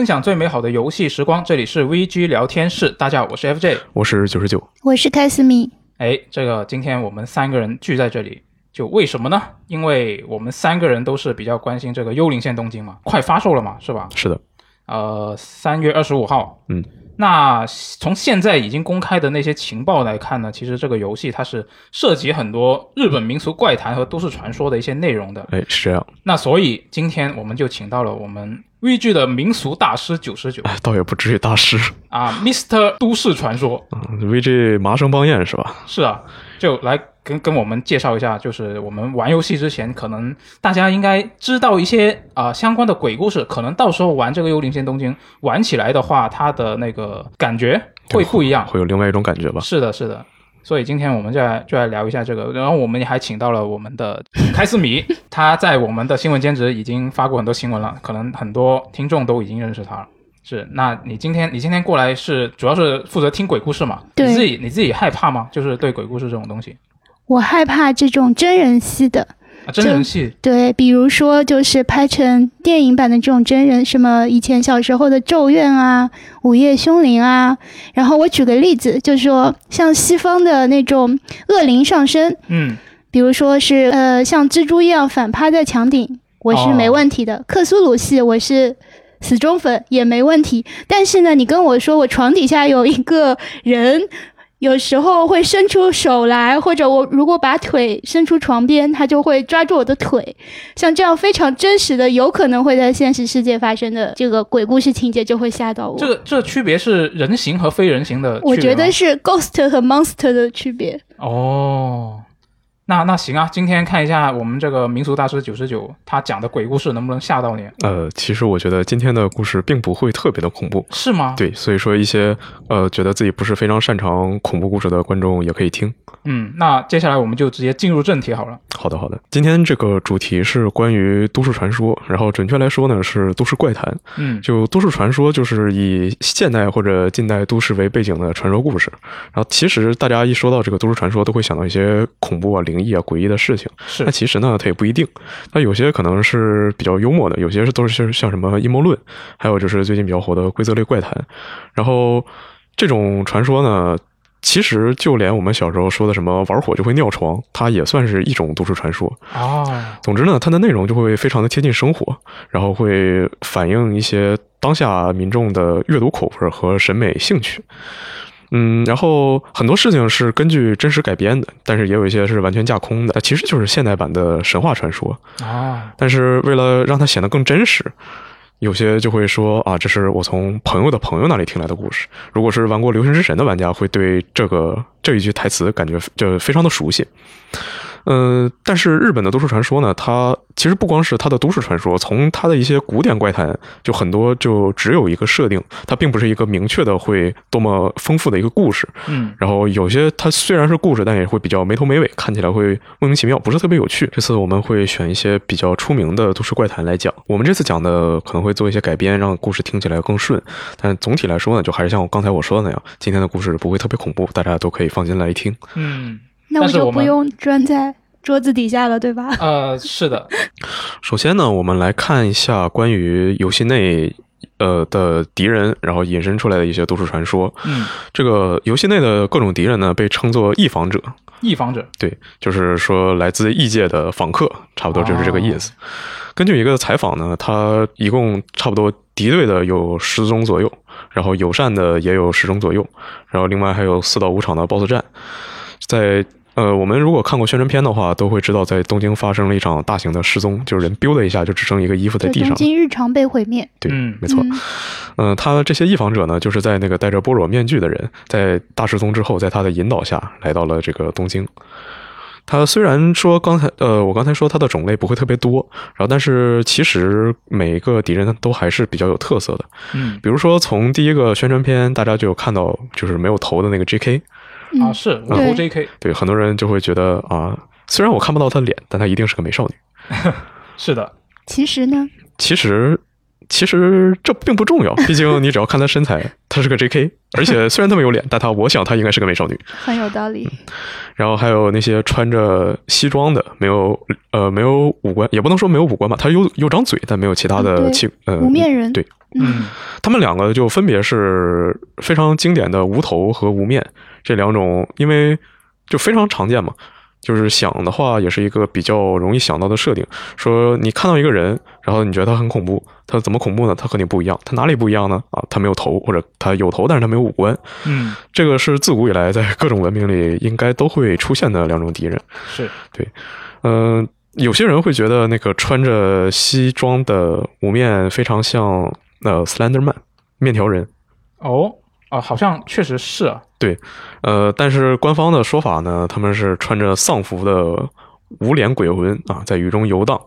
分享最美好的游戏时光，这里是 VG 聊天室。大家好，我是 FJ，我是九十九，我是开斯米。哎，这个今天我们三个人聚在这里，就为什么呢？因为我们三个人都是比较关心这个《幽灵线：东京》嘛，快发售了嘛，是吧？是的，呃，三月二十五号。嗯，那从现在已经公开的那些情报来看呢，其实这个游戏它是涉及很多日本民俗怪谈和都市传说的一些内容的。哎，是这样。那所以今天我们就请到了我们 VG 的民俗大师九十九哎，倒也不至于大师啊，Mr 都市传说。嗯，VG 麻生邦彦是吧？是啊，就来跟跟我们介绍一下，就是我们玩游戏之前，可能大家应该知道一些啊、相关的鬼故事，可能到时候玩这个《幽灵线：东京》玩起来的话，它的那个感觉会不一样。会有另外一种感觉吧？是的，是的。所以今天我们就来就来聊一下这个，然后我们也还请到了我们的 开斯米，他在我们的新闻兼职已经发过很多新闻了，可能很多听众都已经认识他了。是，那你今天你今天过来是主要是负责听鬼故事嘛？对你自己你自己害怕吗？就是对鬼故事这种东西我害怕这种真人戏的，啊，真人戏对，比如说就是拍成电影版的这种真人，什么以前小时候的《咒怨》啊，《午夜凶铃》啊。然后我举个例子，就是说像西方的那种恶灵上身，嗯，比如说是呃像蜘蛛一样反趴在墙顶，我是没问题的。克苏鲁系我是死忠粉也没问题。但是呢，你跟我说我床底下有一个人。有时候会伸出手来，或者我如果把腿伸出床边，他就会抓住我的腿。像这样非常真实的，有可能会在现实世界发生的这个鬼故事情节，就会吓到我。这个这个区别是人形和非人形的区别，我觉得是 ghost 和 monster 的区别。哦。那那行啊，今天看一下我们这个民俗大师九十九他讲的鬼故事能不能吓到你？呃，其实我觉得今天的故事并不会特别的恐怖，是吗？对，所以说一些呃觉得自己不是非常擅长恐怖故事的观众也可以听。嗯，那接下来我们就直接进入正题好了。好的，好的。今天这个主题是关于都市传说，然后准确来说呢是都市怪谈。嗯，就都市传说就是以现代或者近代都市为背景的传说故事。然后其实大家一说到这个都市传说，都会想到一些恐怖啊、灵异啊、诡异的事情。是那其实呢，它也不一定。那有些可能是比较幽默的，有些是都是像什么阴谋论，还有就是最近比较火的规则类怪谈。然后这种传说呢。其实，就连我们小时候说的什么玩火就会尿床，它也算是一种都市传说。啊，总之呢，它的内容就会非常的贴近生活，然后会反映一些当下民众的阅读口味和审美兴趣。嗯，然后很多事情是根据真实改编的，但是也有一些是完全架空的，其实就是现代版的神话传说。啊，但是为了让它显得更真实，有些就会说啊，这是我从朋友的朋友那里听来的故事。如果是玩过《流星之神》的玩家，会对这个这一句台词感觉就非常的熟悉。嗯，但是日本的都市传说呢，它其实不光是它的都市传说，从它的一些古典怪谈，就很多就只有一个设定，它并不是一个明确的会多么丰富的一个故事。嗯，然后有些它虽然是故事，但也会比较没头没尾，看起来会莫名其妙，不是特别有趣。这次我们会选一些比较出名的都市怪谈来讲。我们这次讲的可能会做一些改编，让故事听起来更顺。但总体来说呢，就还是像我刚才我说的那样，今天的故事不会特别恐怖，大家都可以放心来听。嗯，那我就不用钻在桌子底下了，对吧？呃，是的，首先呢，我们来看一下关于游戏内呃的敌人，然后引申出来的一些都市传说。嗯，这个游戏内的各种敌人呢，被称作异访者。异访者，对，就是说来自异界的访客，差不多就是这个意思。根据一个采访呢，他一共差不多敌对的有十宗左右，然后友善的也有十宗左右，然后另外还有四到五场的 BOSS 战。在呃，我们如果看过宣传片的话，都会知道在东京发生了一场大型的失踪，就是人 biu 的一下就只剩一个衣服在地上。京日常被毁灭。对，嗯没错。嗯嗯，他这些异访者呢，就是在那个戴着般若面具的人，在大失踪之后，在他的引导下来到了这个东京。他虽然说刚才呃，我刚才说他的种类不会特别多，然后但是其实每一个敌人都还是比较有特色的。嗯，比如说从第一个宣传片，大家就有看到就是没有头的那个 J.K.，嗯啊，是我对投 JK，对很多人就会觉得啊，虽然我看不到她脸，但她一定是个美少女。是的，其实呢，其实其实这并不重要，毕竟你只要看她身材，她是个 J.K.，而且虽然她没有脸，但她我想她应该是个美少女。很有道理。然后还有那些穿着西装的，没有呃没有五官，也不能说没有五官吧，她有有张嘴，但没有其他的器呃无面人对嗯他们两个就分别是非常经典的无头和无面这两种，因为就非常常见嘛。就是想的话，也是一个比较容易想到的设定。说你看到一个人，然后你觉得他很恐怖，他怎么恐怖呢？他和你不一样，他哪里不一样呢？啊，他没有头，或者他有头，但是他没有五官。嗯，这个是自古以来在各种文明里应该都会出现的两种敌人。是对嗯、有些人会觉得那个穿着西装的无面非常像呃 Slenderman 面条人。哦啊，好像确实是啊。呃，但是官方的说法呢，他们是穿着丧服的无脸鬼魂啊，在雨中游荡。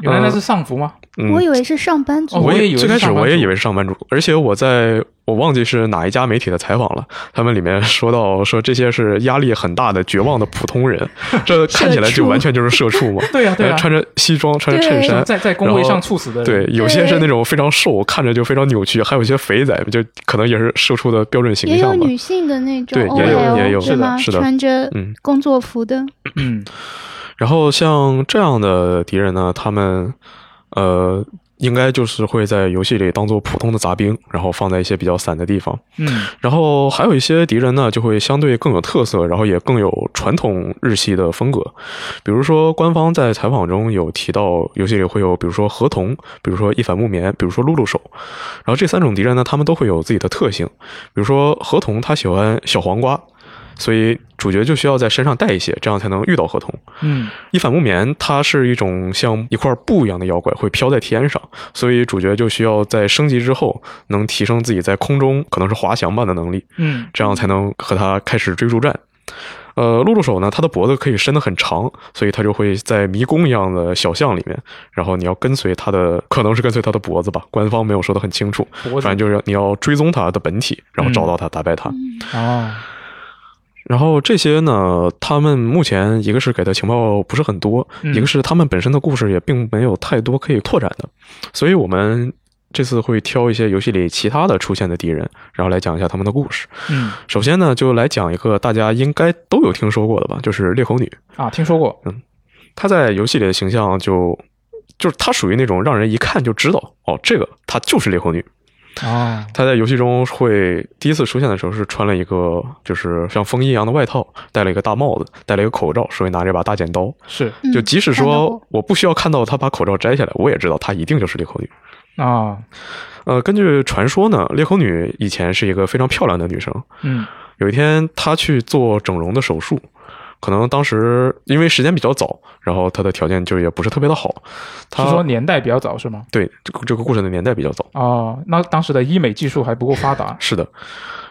原来那是丧服吗？嗯，我以为是上班族。哦我也以为最开始是上班族。我也以为是上班族，而且我在我忘记是哪一家媒体的采访了，他们里面说到说这些是压力很大的绝望的普通人，这看起来就完全就是社畜嘛。对呀对呀，呃穿着西装，穿着衬衫，在在工位上猝死的人，对，有些是那种非常瘦，看着就非常扭曲，还有一些肥仔，就可能也是社畜的标准形也有象吧。女性的那种对也有也有是的？是的。穿着嗯，工作服的，嗯。然后像这样的敌人呢，他们呃，应该就是会在游戏里当做普通的杂兵，然后放在一些比较散的地方。嗯然后还有一些敌人呢，就会相对更有特色，然后也更有传统日系的风格。比如说，官方在采访中有提到，游戏里会有，比如说河童，比如说一反木棉，比如说露露手。然后这三种敌人呢，他们都会有自己的特性。比如说河童，他喜欢小黄瓜，所以主角就需要在身上带一些，这样才能遇到河童。嗯一反木棉，它是一种像一块布一样的妖怪，会飘在天上，所以主角就需要在升级之后，能提升自己在空中可能是滑翔般的能力，嗯这样才能和他开始追逐战。呃，露露手呢，它的脖子可以伸得很长，所以它就会在迷宫一样的小巷里面，然后你要跟随它的，可能是跟随它的脖子吧，官方没有说得很清楚，脖子反正就是你要追踪它的本体，然后找到它，打败它。哦然后这些呢，他们目前一个是给的情报不是很多，嗯一个是他们本身的故事也并没有太多可以拓展的，所以我们这次会挑一些游戏里其他的出现的敌人，然后来讲一下他们的故事。嗯首先呢，就来讲一个大家应该都有听说过的吧，就是裂口女。啊，听说过，嗯她在游戏里的形象就就是她属于那种让人一看就知道哦，这个她就是裂口女。哦她在游戏中会第一次出现的时候是穿了一个就是像风衣一样的外套，戴了一个大帽子，戴了一个口罩，手里拿着一把大剪刀。是嗯就即使说我不需要看到她把口罩摘下来，我也知道她一定就是裂口女。啊呃，根据传说呢，裂口女以前是一个非常漂亮的女生。嗯有一天，她去做整容的手术，可能当时因为时间比较早，然后他的条件就也不是特别的好。他是说年代比较早是吗？对这个这个故事的年代比较早，哦，那当时的医美技术还不够发达，是的。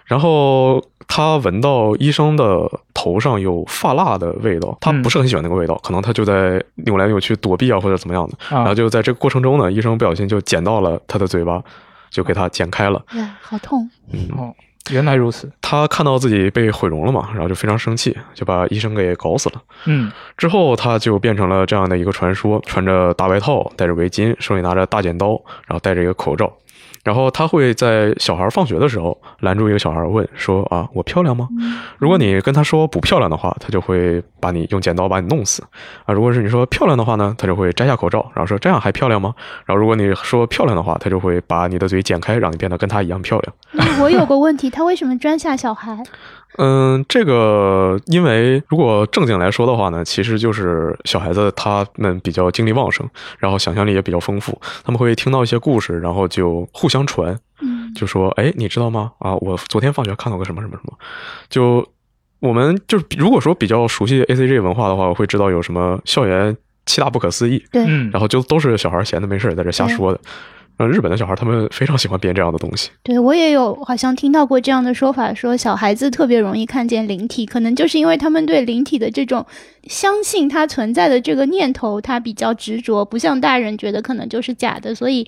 然后他闻到医生的头上有发蜡的味道，她嗯不是很喜欢那个味道，可能他就在扭来扭去躲避啊，或者怎么样的。然啊后就在这个过程中呢，医生不小心就剪到了他的嘴巴，就给他剪开了。呀，好痛！嗯，哦，原来如此，他看到自己被毁容了嘛，然后就非常生气，就把医生给搞死了。嗯之后，他就变成了这样的一个传说：穿着大外套，戴着围巾，手里拿着大剪刀，然后戴着一个口罩。然后他会在小孩放学的时候拦住一个小孩问说：“啊，我漂亮吗？”如果你跟他说不漂亮的话，他就会把你用剪刀把你弄死。啊，如果是你说漂亮的话呢，他就会摘下口罩，然后说：“这样还漂亮吗？”然后如果你说漂亮的话，他就会把你的嘴剪开，让你变得跟他一样漂亮。那我有个问题，他为什么专下小孩？嗯，这个因为如果正经来说的话呢，其实就是小孩子他们比较精力旺盛，然后想象力也比较丰富，他们会听到一些故事，然后就互相传，嗯，就说：“哎，你知道吗？啊，我昨天放学看到个什么什么什么。”就我们就是如果说比较熟悉 A C G 文化的话，我会知道有什么校园七大不可思议，对，嗯，然后就都是小孩闲的没事儿在这瞎说的。日本的小孩他们非常喜欢编这样的东西。对我也有好像听到过这样的说法，说小孩子特别容易看见灵体，可能就是因为他们对灵体的这种相信它存在的这个念头，他比较执着，不像大人觉得可能就是假的，所以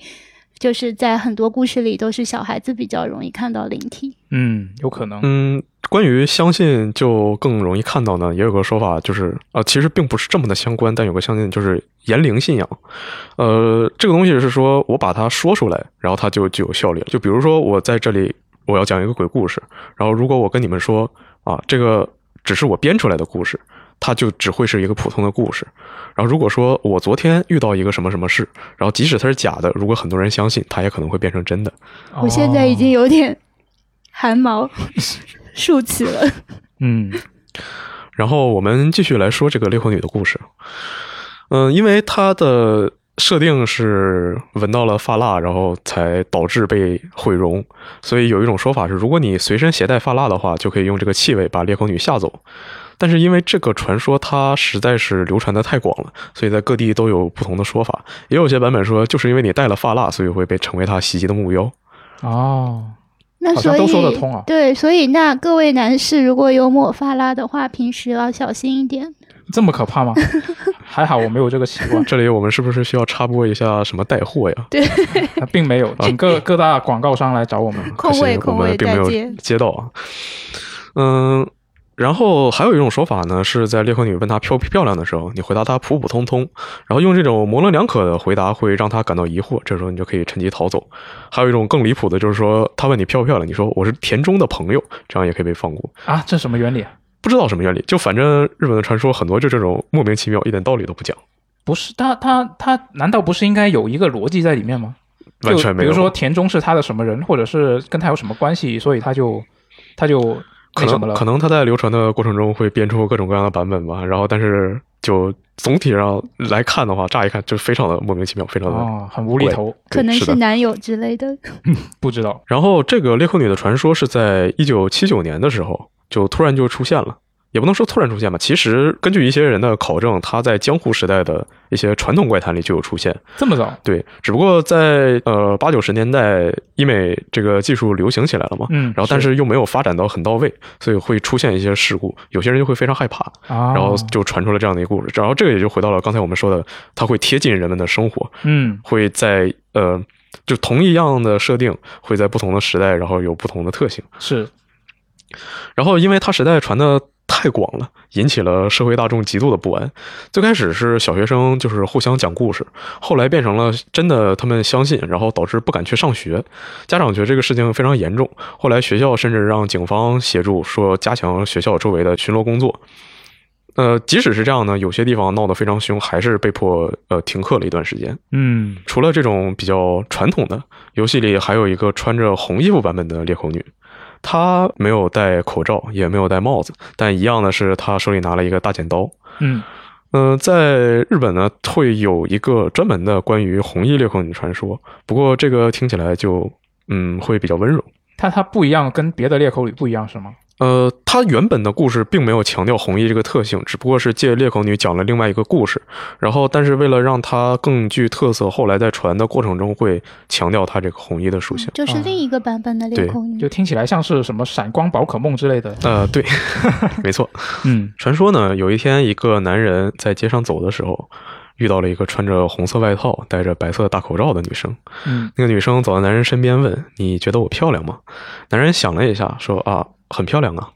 就是在很多故事里都是小孩子比较容易看到灵体。嗯，有可能，嗯，关于相信就更容易看到呢，也有个说法，就是呃，其实并不是这么的相关，但有个相信就是言灵信仰。呃，这个东西是说我把它说出来，然后它就具有效力了。就比如说我在这里我要讲一个鬼故事，然后如果我跟你们说啊，这个只是我编出来的故事。它就只会是一个普通的故事。然后如果说我昨天遇到一个什么什么事，然后即使它是假的，如果很多人相信，它也可能会变成真的。我现在已经有点汗毛竖起了。嗯，然后我们继续来说这个裂口女的故事。嗯，因为她的设定是闻到了发蜡，然后才导致被毁容，所以有一种说法是，如果你随身携带发蜡的话，就可以用这个气味把裂口女吓走。但是因为这个传说它实在是流传的太广了，所以在各地都有不同的说法。也有些版本说，就是因为你带了发蜡，所以会被成为他袭击的目标。哦，那所以好像都说得通啊对，所以那各位男士如果有抹发蜡的话，平时要小心一点。这么可怕吗？还好我没有这个习惯，这里我们是不是需要插播一下什么带货呀？对并没有，请各各大广告商来找我们。空位可惜我空位们并没有。接到啊。嗯，然后还有一种说法呢，是在烈火女问她漂不漂亮的时候，你回答她普普通通，然后用这种模棱两可的回答会让她感到疑惑，这时候你就可以趁机逃走。还有一种更离谱的，就是说她问你漂不漂亮，你说我是田中的朋友，这样也可以被放过。啊，这什么原理？不知道什么原理，就反正日本的传说很多就这种莫名其妙，一点道理都不讲，不是他他他，难道不是应该有一个逻辑在里面吗？完全没有。比如说田中是他的什么人，或者是跟他有什么关系，所以他就他就可。能可能他在流传的过程中会编出各种各样的版本吧，然后但是就总体上来看的话，乍一看就非常的莫名其妙，非常的。哦，很无厘头，可能是男友之类的。不知道。然后这个裂空女的传说是在一九七九年的时候就突然就出现了。也不能说突然出现吧，其实根据一些人的考证，它在江户时代的一些传统怪谈里就有出现。这么早？对，只不过在呃八九十年代，医美这个技术流行起来了嘛，嗯然后但是又没有发展到很到位，所以会出现一些事故，有些人就会非常害怕，啊，然后就传出了这样的一个故事。然后这个也就回到了刚才我们说的，它会贴近人们的生活，嗯会在呃就同一样的设定，会在不同的时代，然后有不同的特性。是然后因为它时代传的太广了，引起了社会大众极度的不安。最开始是小学生就是互相讲故事，后来变成了真的他们相信，然后导致不敢去上学。家长觉得这个事情非常严重，后来学校甚至让警方协助，说加强学校周围的巡逻工作。呃，即使是这样呢，有些地方闹得非常凶，还是被迫呃停课了一段时间。嗯除了这种比较传统的游戏里，还有一个穿着红衣服版本的裂口女，她没有戴口罩，也没有戴帽子，但一样的是，他手里拿了一个大剪刀。嗯嗯、在日本呢，会有一个专门的关于红衣裂口女传说，不过这个听起来就嗯会比较温柔。它它不一样，跟别的裂口女不一样是吗？呃，它原本的故事并没有强调红衣这个特性，只不过是借裂口女讲了另外一个故事。然后，但是为了让它更具特色，后来在传的过程中会强调它这个红衣的属性。就是另一个版本的裂口女就。听起来像是什么闪光宝可梦之类的。呃，对，没错。嗯传说呢，有一天一个男人在街上走的时候，遇到了一个穿着红色外套、戴着白色大口罩的女生。嗯那个女生走到男人身边问：“你觉得我漂亮吗？”男人想了一下，说：“啊，很漂亮啊。”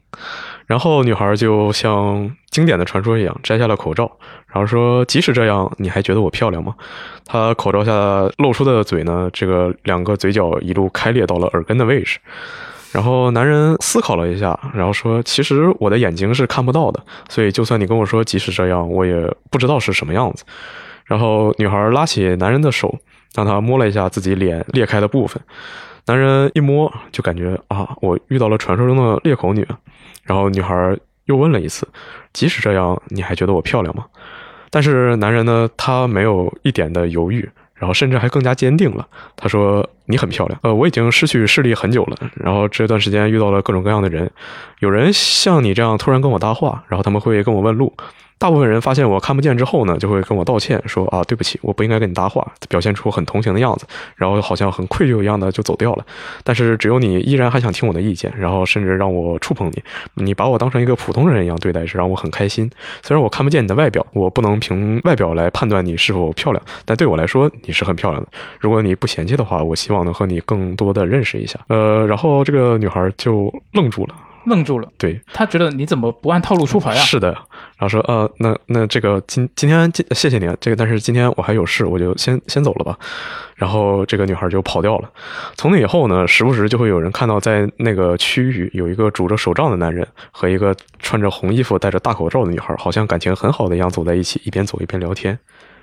然后女孩就像经典的传说一样，摘下了口罩，然后说：“即使这样，你还觉得我漂亮吗？”她口罩下露出的嘴呢，这个两个嘴角一路开裂到了耳根的位置。然后男人思考了一下，然后说：“其实我的眼睛是看不到的，所以就算你跟我说即使这样，我也不知道是什么样子。”然后女孩拉起男人的手，让他摸了一下自己脸裂开的部分。男人一摸就感觉啊，我遇到了传说中的裂口女。然后女孩又问了一次：“即使这样，你还觉得我漂亮吗？”但是男人呢，他没有一点的犹豫，然后甚至还更加坚定了。他说：“你很漂亮。呃，我已经失去视力很久了，然后这段时间遇到了各种各样的人，有人像你这样突然跟我搭话，然后他们会跟我问路。大部分人发现我看不见之后呢，就会跟我道歉，说啊对不起，我不应该跟你搭话，表现出很同情的样子，然后好像很愧疚一样的就走掉了。但是只有你依然还想听我的意见，然后甚至让我触碰你，你把我当成一个普通人一样对待，是让我很开心。虽然我看不见你的外表，我不能凭外表来判断你是否漂亮，但对我来说你是很漂亮的。如果你不嫌弃的话，我希望能和你更多的认识一下。呃，然后这个女孩就愣住了。愣住了，对，他觉得你怎么不按套路出牌啊？是的，然后说呃，那那这个今今天今谢谢你，啊，这个但是今天我还有事，我就先先走了吧。然后这个女孩就跑掉了。从那以后呢，时不时就会有人看到在那个区域有一个拄着手杖的男人和一个穿着红衣服、戴着大口罩的女孩，好像感情很好的一样走在一起，一边走一边聊天。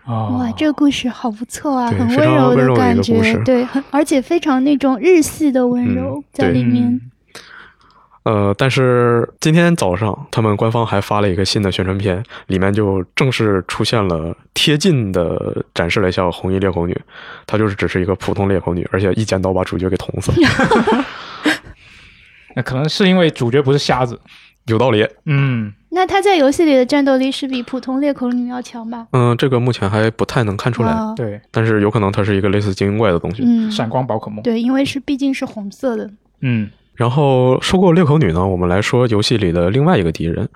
哦，哇，这个故事好不错啊，很温柔的感觉一个故事，对，很而且非常那种日系的温柔在里面。嗯呃，但是今天早上他们官方还发了一个新的宣传片，里面就正式出现了贴近的展示了一下红衣裂口女，她就是只是一个普通裂口女，而且一剪刀把主角给捅死了 那可能是因为主角不是瞎子。有道理。嗯，那他在游戏里的战斗力是比普通裂口女要强吧？嗯，这个目前还不太能看出来，啊对，但是有可能它是一个类似精英怪的东西。嗯，闪光宝可梦。对，因为是毕竟是红色的。嗯，然后说过裂口女呢，我们来说游戏里的另外一个敌人。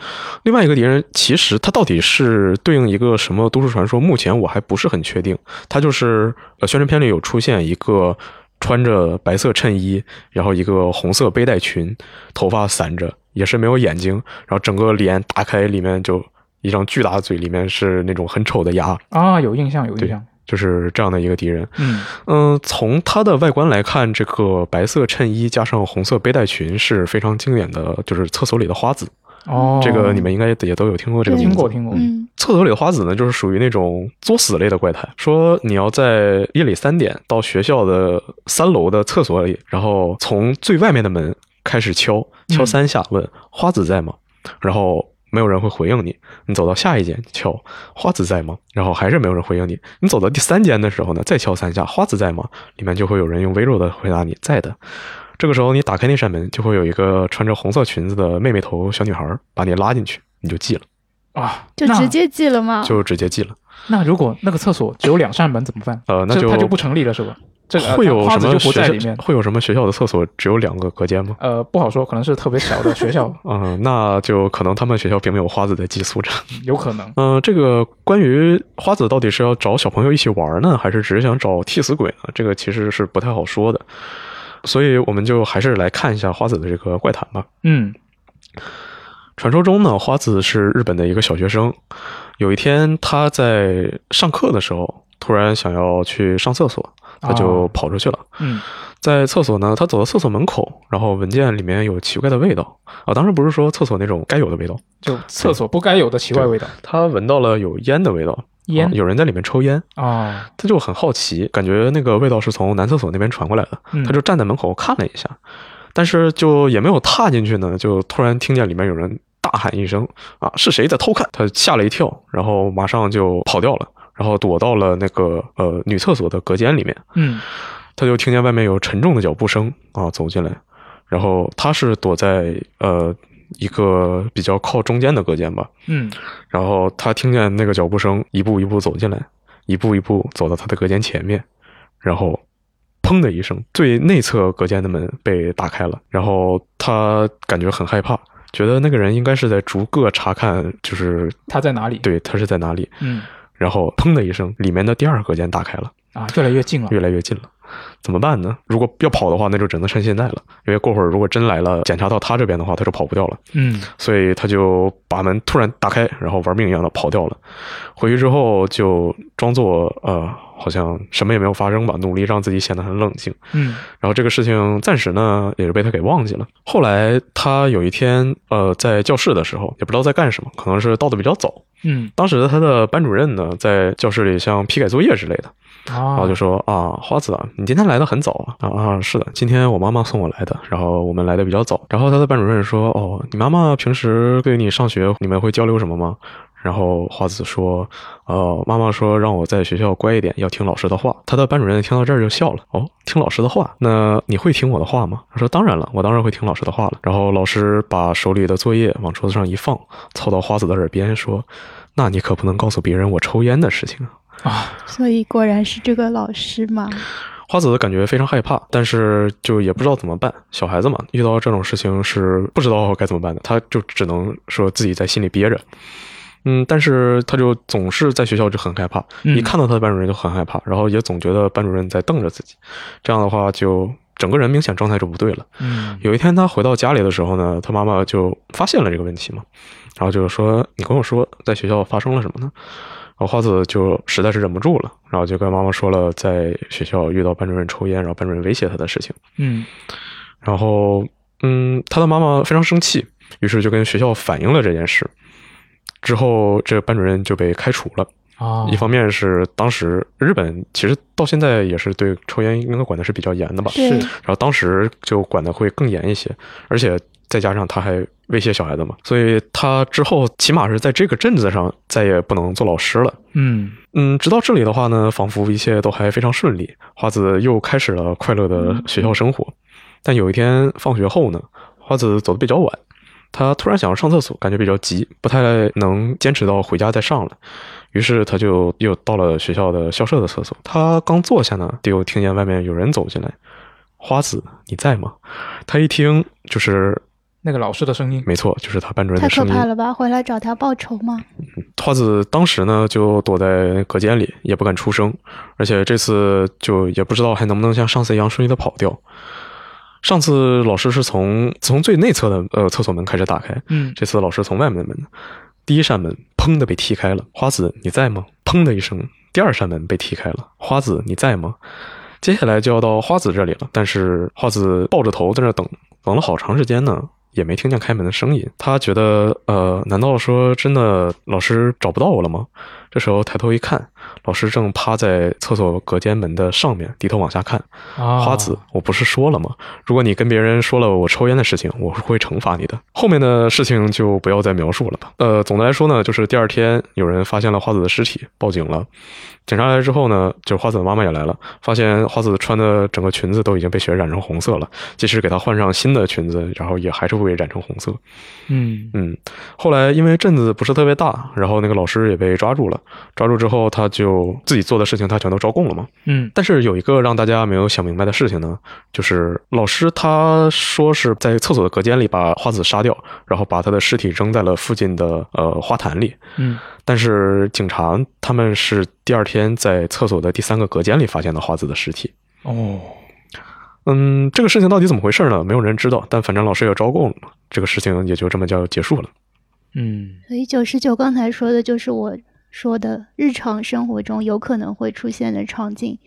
另外一个敌人其实它到底是对应一个什么都市传说？目前我还不是很确定。它就是呃，宣传片里有出现一个穿着白色衬衣，然后一个红色背带裙，头发散着，也是没有眼睛，然后整个脸打开，里面就一张巨大的嘴，里面是那种很丑的牙，啊，有印象，有印象。就是这样的一个敌人。嗯，嗯，从它的外观来看，这个白色衬衣加上红色背带裙是非常经典的，就是厕所里的花子。哦，这个你们应该也都有听过这个名字。听过听过。嗯厕所里的花子呢，就是属于那种作死类的怪胎。说你要在夜里三点到学校的三楼的厕所里，然后从最外面的门开始敲，敲嗯三下，问花子在吗？然后没有人会回应你。你走到下一间敲花子在吗？然后还是没有人回应你。你走到第三间的时候呢，再敲三下花子在吗？里面就会有人用微弱的回答你在的。这个时候你打开那扇门，就会有一个穿着红色裙子的妹妹头小女孩把你拉进去，你就记了，啊，就直接记了吗？就直接记了。那如果那个厕所只有两扇门怎么办？呃，那就它就不成立了是吧？这会有什么学校在里面。会有什么学校的厕所只有两个隔间吗？呃，不好说，可能是特别小的学校，嗯、那就可能他们学校并没有花子在寄宿着。有可能。嗯、这个关于花子到底是要找小朋友一起玩呢，还是只是想找替死鬼呢？这个其实是不太好说的。所以我们就还是来看一下花子的这个怪谈吧。嗯传说中呢，花子是日本的一个小学生。有一天，他在上课的时候，突然想要去上厕所，他就哦。跑出去了。嗯。在厕所呢，他走到厕所门口，然后闻见里面有奇怪的味道。啊，当然不是说厕所那种该有的味道，就厕所不该有的奇怪味道。他闻到了有烟的味道，烟？啊有人在里面抽烟，啊，他就很好奇，感觉那个味道是从男厕所那边传过来的，嗯。他就站在门口看了一下，但是就也没有踏进去呢，就突然听见里面有人大喊一声啊，是谁？在偷看？他吓了一跳，然后马上就跑掉了，然后躲到了那个呃女厕所的隔间里面。嗯。他就听见外面有沉重的脚步声啊走进来，然后他是躲在呃一个比较靠中间的隔间吧，嗯。然后他听见那个脚步声一步一步走进来，一步一步走到他的隔间前面，然后砰的一声，最内侧隔间的门被打开了，然后他感觉很害怕，觉得那个人应该是在逐个查看，就是他在哪里？对他是在哪里，嗯然后砰的一声，里面的第二隔间打开了。啊，越来越近了。越来越近了，怎么办呢？如果要跑的话，那就只能趁现在了，因为过会儿如果真来了，检查到他这边的话，他就跑不掉了。嗯所以他就把门突然打开，然后玩命一样的跑掉了。回去之后就装作呃好像什么也没有发生吧，努力让自己显得很冷静。嗯然后这个事情暂时呢也是被他给忘记了。后来他有一天呃在教室的时候，也不知道在干什么，可能是到的比较早。嗯当时他的班主任呢在教室里像批改作业之类的，然啊后就说啊，花子啊，你今天来的很早啊啊啊，是的，今天我妈妈送我来的，然后我们来的比较早。然后他的班主任说，哦，你妈妈平时对你上学，你们会交流什么吗？然后花子说，呃，妈妈说让我在学校乖一点，要听老师的话。他的班主任听到这儿就笑了，哦，听老师的话，那你会听我的话吗？他说当然了，我当然会听老师的话了。然后老师把手里的作业往桌子上一放，凑到花子的耳边说，那你可不能告诉别人我抽烟的事情啊。啊，所以果然是这个老师嘛。花子感觉非常害怕，但是就也不知道怎么办。小孩子嘛，遇到这种事情是不知道该怎么办的，他就只能说自己在心里憋着。嗯，但是他就总是在学校就很害怕，嗯一看到他的班主任就很害怕，然后也总觉得班主任在瞪着自己。这样的话就整个人明显状态就不对了。嗯有一天他回到家里的时候呢，他妈妈就发现了这个问题嘛，然后就是说：“你跟我说，在学校发生了什么呢？”然后花子就实在是忍不住了，然后就跟妈妈说了在学校遇到班主任抽烟，然后班主任威胁他的事情。嗯然后，嗯，他的妈妈非常生气，于是就跟学校反映了这件事。之后，这个班主任就被开除了。啊，一方面是当时日本其实到现在也是对抽烟应该管的是比较严的吧，对是然后当时就管的会更严一些，而且再加上他还威胁小孩子嘛，所以他之后起码是在这个镇子上再也不能做老师了。嗯嗯，直到这里的话呢，仿佛一切都还非常顺利，花子又开始了快乐的学校生活。但有一天放学后呢，花子走的比较晚，他突然想要上厕所，感觉比较急，不太能坚持到回家再上了。于是他就又到了学校的校舍的厕所。他刚坐下呢，就听见外面有人走进来。花子，你在吗？他一听就是，那个老师的声音，没错，就是他班主任太可的声音。怕了吧！回来找他报仇吗？花子当时呢就躲在隔间里，也不敢出声，而且这次就也不知道还能不能像上次一样顺利的跑掉。上次老师是从从最内侧的呃厕所门开始打开，嗯这次老师从外面的门，第一扇门砰的被踢开了。花子你在吗？砰的一声，第二扇门被踢开了。花子你在吗？接下来就要到花子这里了，但是花子抱着头在那等，等了好长时间呢，也没听见开门的声音。他觉得，呃，难道说真的老师找不到我了吗？这时候抬头一看，老师正趴在厕所隔间门的上面，低头往下看。啊，花子，我不是说了吗？如果你跟别人说了我抽烟的事情，我是会惩罚你的。后面的事情就不要再描述了吧。呃，总的来说呢，就是第二天有人发现了花子的尸体，报警了。警察来之后呢，就是花子的妈妈也来了，发现花子穿的整个裙子都已经被血染成红色了，即使给她换上新的裙子，然后也还是会染成红色。嗯嗯，后来因为镇子不是特别大，然后那个老师也被抓住了。抓住之后，他就自己做的事情他全都招供了嘛。嗯但是有一个让大家没有想明白的事情呢，就是老师他说是在厕所的隔间里把花子杀掉，然后把他的尸体扔在了附近的呃花坛里。嗯但是警察他们是第二天在厕所的第三个隔间里发现了花子的尸体。哦，嗯，这个事情到底怎么回事呢？没有人知道，但反正老师也招供了，这个事情也就这么叫结束了。嗯所以九十九刚才说的就是我说的日常生活中有可能会出现的场景。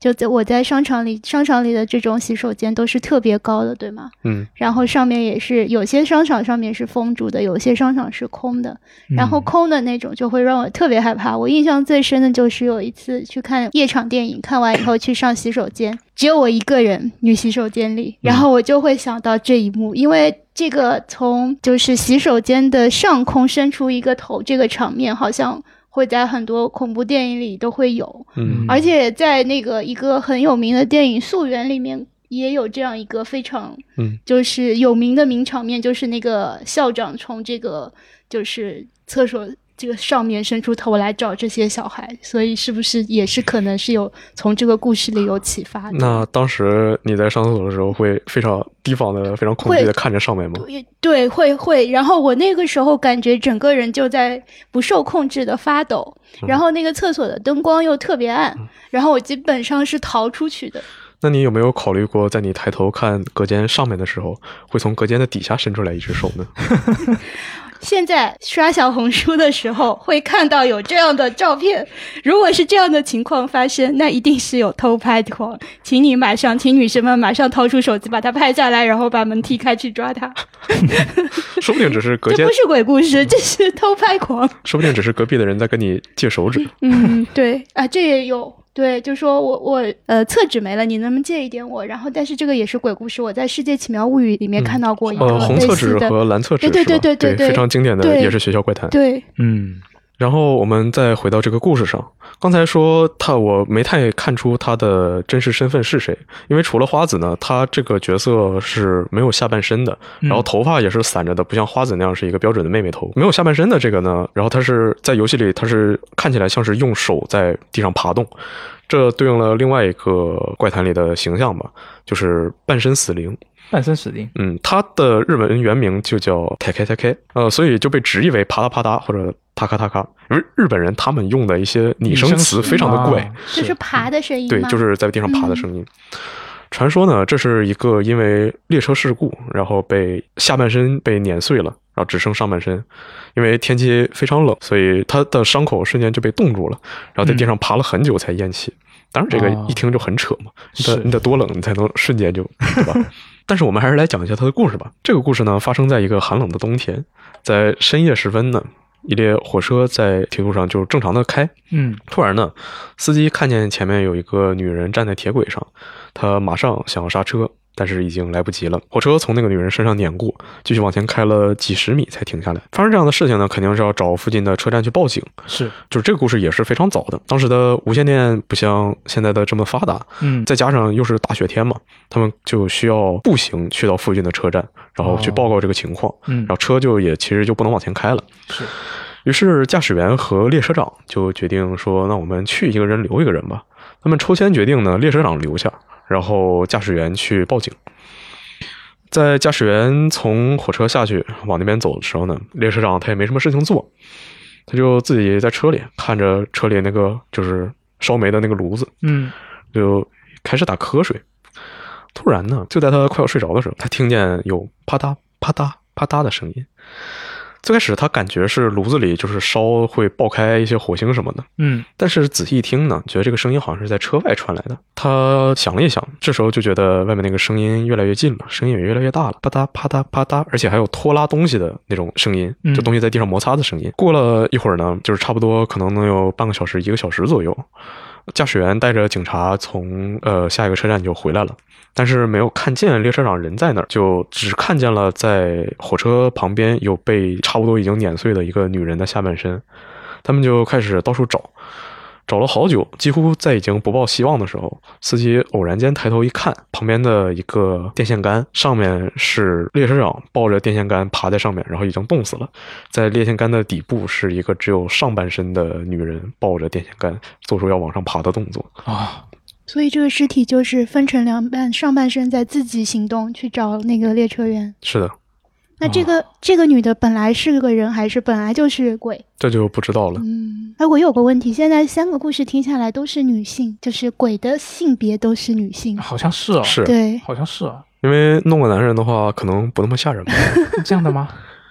就在我在商场里，商场里的这种洗手间都是特别高的，对吗？嗯然后上面也是有些商场上面是封住的，有些商场是空的。然后嗯空的那种就会让我特别害怕。我印象最深的就是有一次去看夜场电影，看完以后去上洗手间，只有我一个人，女洗手间里，然后我就会想到这一幕，因为这个从就是洗手间的上空伸出一个头，这个场面好像会在很多恐怖电影里都会有，嗯而且在那个一个很有名的电影《溯源》里面。也有这样一个非常，嗯，就是有名的名场面，就是那个校长从这个就是厕所这个上面伸出头来找这些小孩，所以是不是也是可能是有从这个故事里有启发的？那当时你在上厕所的时候会非常提防的、非常恐惧的看着上面吗？对对，会会。然后我那个时候感觉整个人就在不受控制的发抖，然后那个厕所的灯光又特别暗，然后我基本上是逃出去的。那你有没有考虑过，在你抬头看隔间上面的时候，会从隔间的底下伸出来一只手呢？现在刷小红书的时候会看到有这样的照片，如果是这样的情况发生，那一定是有偷拍狂，请你马上，请女生们马上掏出手机把它拍下来，然后把门踢开去抓他。说不定只是隔 间这不，是鬼故事，这是偷拍狂。说不定只是隔壁的人在跟你借手指。嗯，对啊，这也有。对，就说我我呃厕纸没了，你能不能借一点我？然后，但是这个也是鬼故事，我在《世界奇妙物语》里面看到过一个呃，红类厕纸似的。和蓝厕纸对对对对非常经典的，也是学校怪谈。对，嗯然后我们再回到这个故事上，刚才说他我没太看出他的真实身份是谁，因为除了花子呢，他这个角色是没有下半身的，嗯然后头发也是散着的，不像花子那样是一个标准的妹妹头。没有下半身的这个呢，然后他是在游戏里他是看起来像是用手在地上爬动，这对应了另外一个怪谈里的形象吧，就是半身死灵。半身死灵。嗯，它的日文原名就叫 k k k k，呃，所以就被直译为啪嗒啪嗒或者塔卡塔卡。因为日本人他们用的一些拟声词非常的怪，啊就是爬的声音对，就是在地上爬的声音。传传说呢，这是一个因为列车事故，然后被下半身被碾碎了，然后只剩上半身。因为天气非常冷，所以他的伤口瞬间就被冻住了，然后在地上爬了很久才咽气。当然，这个一听就很扯嘛，你得你得多冷，你才能瞬间就，对吧？但是我们还是来讲一下他的故事吧。这个故事呢，发生在一个寒冷的冬天，在深夜时分呢，一列火车在铁路上就正常的开，嗯，突然呢，司机看见前面有一个女人站在铁轨上，他马上想要刹车。但是已经来不及了，火车从那个女人身上碾过，继续往前开了几十米才停下来。发生这样的事情呢，肯定是要找附近的车站去报警。是，就是这个故事也是非常早的。当时的无线电不像现在的这么发达，嗯，再加上又是大雪天嘛，他们就需要步行去到附近的车站，然后去报告这个情况。嗯，然后车就也其实就不能往前开了。是，于是驾驶员和列车长就决定说，那我们去一个人留一个人吧。他们抽签决定呢，列车长留下，然后驾驶员去报警。在驾驶员从火车下去往那边走的时候呢，列车长他也没什么事情做，他就自己在车里看着车里那个就是烧煤的那个炉子，嗯，就开始打瞌睡。突然呢，就在他快要睡着的时候，他听见有啪嗒啪嗒啪嗒的声音。最开始他感觉是炉子里就是烧会爆开一些火星什么的，嗯，但是仔细一听呢，觉得这个声音好像是在车外传来的。他想了一想，这时候就觉得外面那个声音越来越近了，声音也越来越大了，啪嗒啪嗒啪嗒，而且还有拖拉东西的那种声音，就东西在地上摩擦的声音。过了一会儿呢，就是差不多可能能有半个小时、一个小时左右，驾驶员带着警察从呃下一个车站就回来了。但是没有看见列车长人在那儿，就只看见了在火车旁边有被差不多已经碾碎的一个女人的下半身。他们就开始到处找，找了好久，几乎在已经不抱希望的时候，司机偶然间抬头一看，旁边的一个电线杆上面是列车长抱着电线杆爬在上面，然后已经冻死了。在电线杆的底部是一个只有上半身的女人抱着电线杆，做出要往上爬的动作啊。所以这个尸体就是分成两半，上半身在自己行动去找那个列车员。是的。那这个这个女的本来是个人，还是本来就是鬼？这就不知道了。嗯。哎，我有个问题，现在三个故事听下来都是女性，就是鬼的性别都是女性。好像是啊。是。对，好像是啊。因为弄个男人的话，可能不那么吓人吧？这样的吗？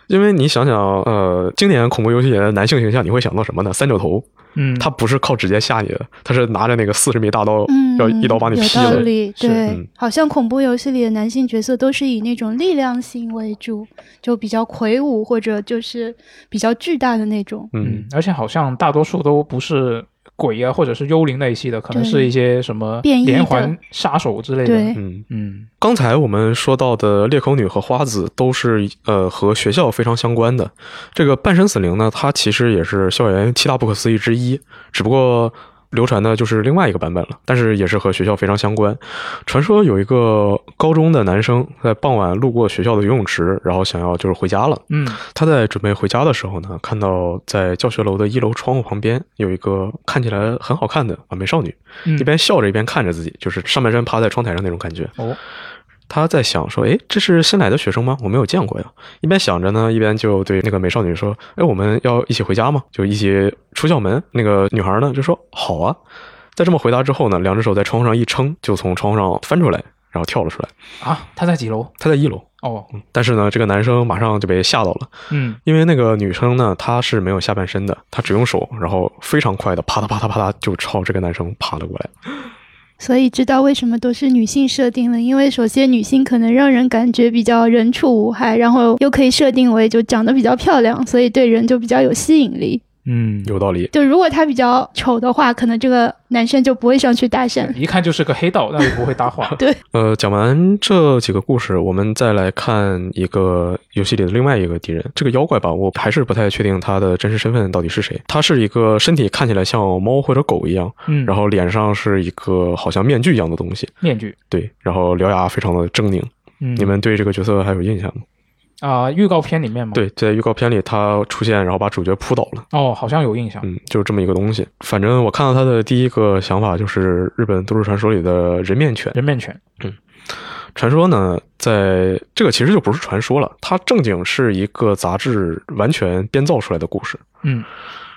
因为你想想，呃，经典恐怖游戏里的男性形象，你会想到什么呢？三角头。嗯，他不是靠直接吓你的，他是拿着那个四十米大刀，嗯、要一刀把你劈了。有道理，对，嗯、好像恐怖游戏里的男性角色都是以那种力量性为主，就比较魁梧或者就是比较巨大的那种。嗯，而且好像大多数都不是鬼啊，或者是幽灵那一系的，可能是一些什么连环杀手之类的。对，嗯嗯。刚才我们说到的裂口女和花子都是呃和学校非常相关的。这个半身死灵呢，它其实也是校园七大不可思议之一，只不过流传的就是另外一个版本了，但是也是和学校非常相关。传说有一个高中的男生在傍晚路过学校的游泳池，然后想要就是回家了。嗯，他在准备回家的时候呢，看到在教学楼的一楼窗户旁边有一个看起来很好看的完美少女，嗯、一边笑着一边看着自己，就是上半身趴在窗台上那种感觉。哦。他在想说：“哎，这是新来的学生吗？我没有见过呀。”一边想着呢，一边就对那个美少女说：“哎，我们要一起回家吗？就一起出校门。”那个女孩呢就说：“好啊。”在这么回答之后呢，两只手在窗户上一撑，就从窗户上翻出来，然后跳了出来。啊，他在几楼？他在一楼。哦，但是呢，这个男生马上就被吓到了。嗯，因为那个女生呢，她是没有下半身的，她只用手，然后非常快的啪嗒啪嗒啪嗒就朝这个男生爬了过来。所以知道为什么都是女性设定了，因为首先女性可能让人感觉比较人畜无害，然后又可以设定为就长得比较漂亮，所以对人就比较有吸引力。嗯，有道理。就如果他比较丑的话，可能这个男生就不会上去搭讪，一看就是个黑道，那就不会搭话。对，呃，讲完这几个故事，我们再来看一个游戏里的另外一个敌人。这个妖怪吧，我还是不太确定他的真实身份到底是谁。他是一个身体看起来像猫或者狗一样，嗯，然后脸上是一个好像面具一样的东西，面具。对，然后獠牙非常的狰狞。嗯，你们对这个角色还有印象吗？啊，预告片里面吗？对，在预告片里他出现，然后把主角扑倒了。哦，好像有印象。嗯，就是这么一个东西。反正我看到他的第一个想法就是日本都市传说里的人面犬。人面犬。嗯，传说呢，在这个其实就不是传说了，它正经是一个杂志完全编造出来的故事。嗯，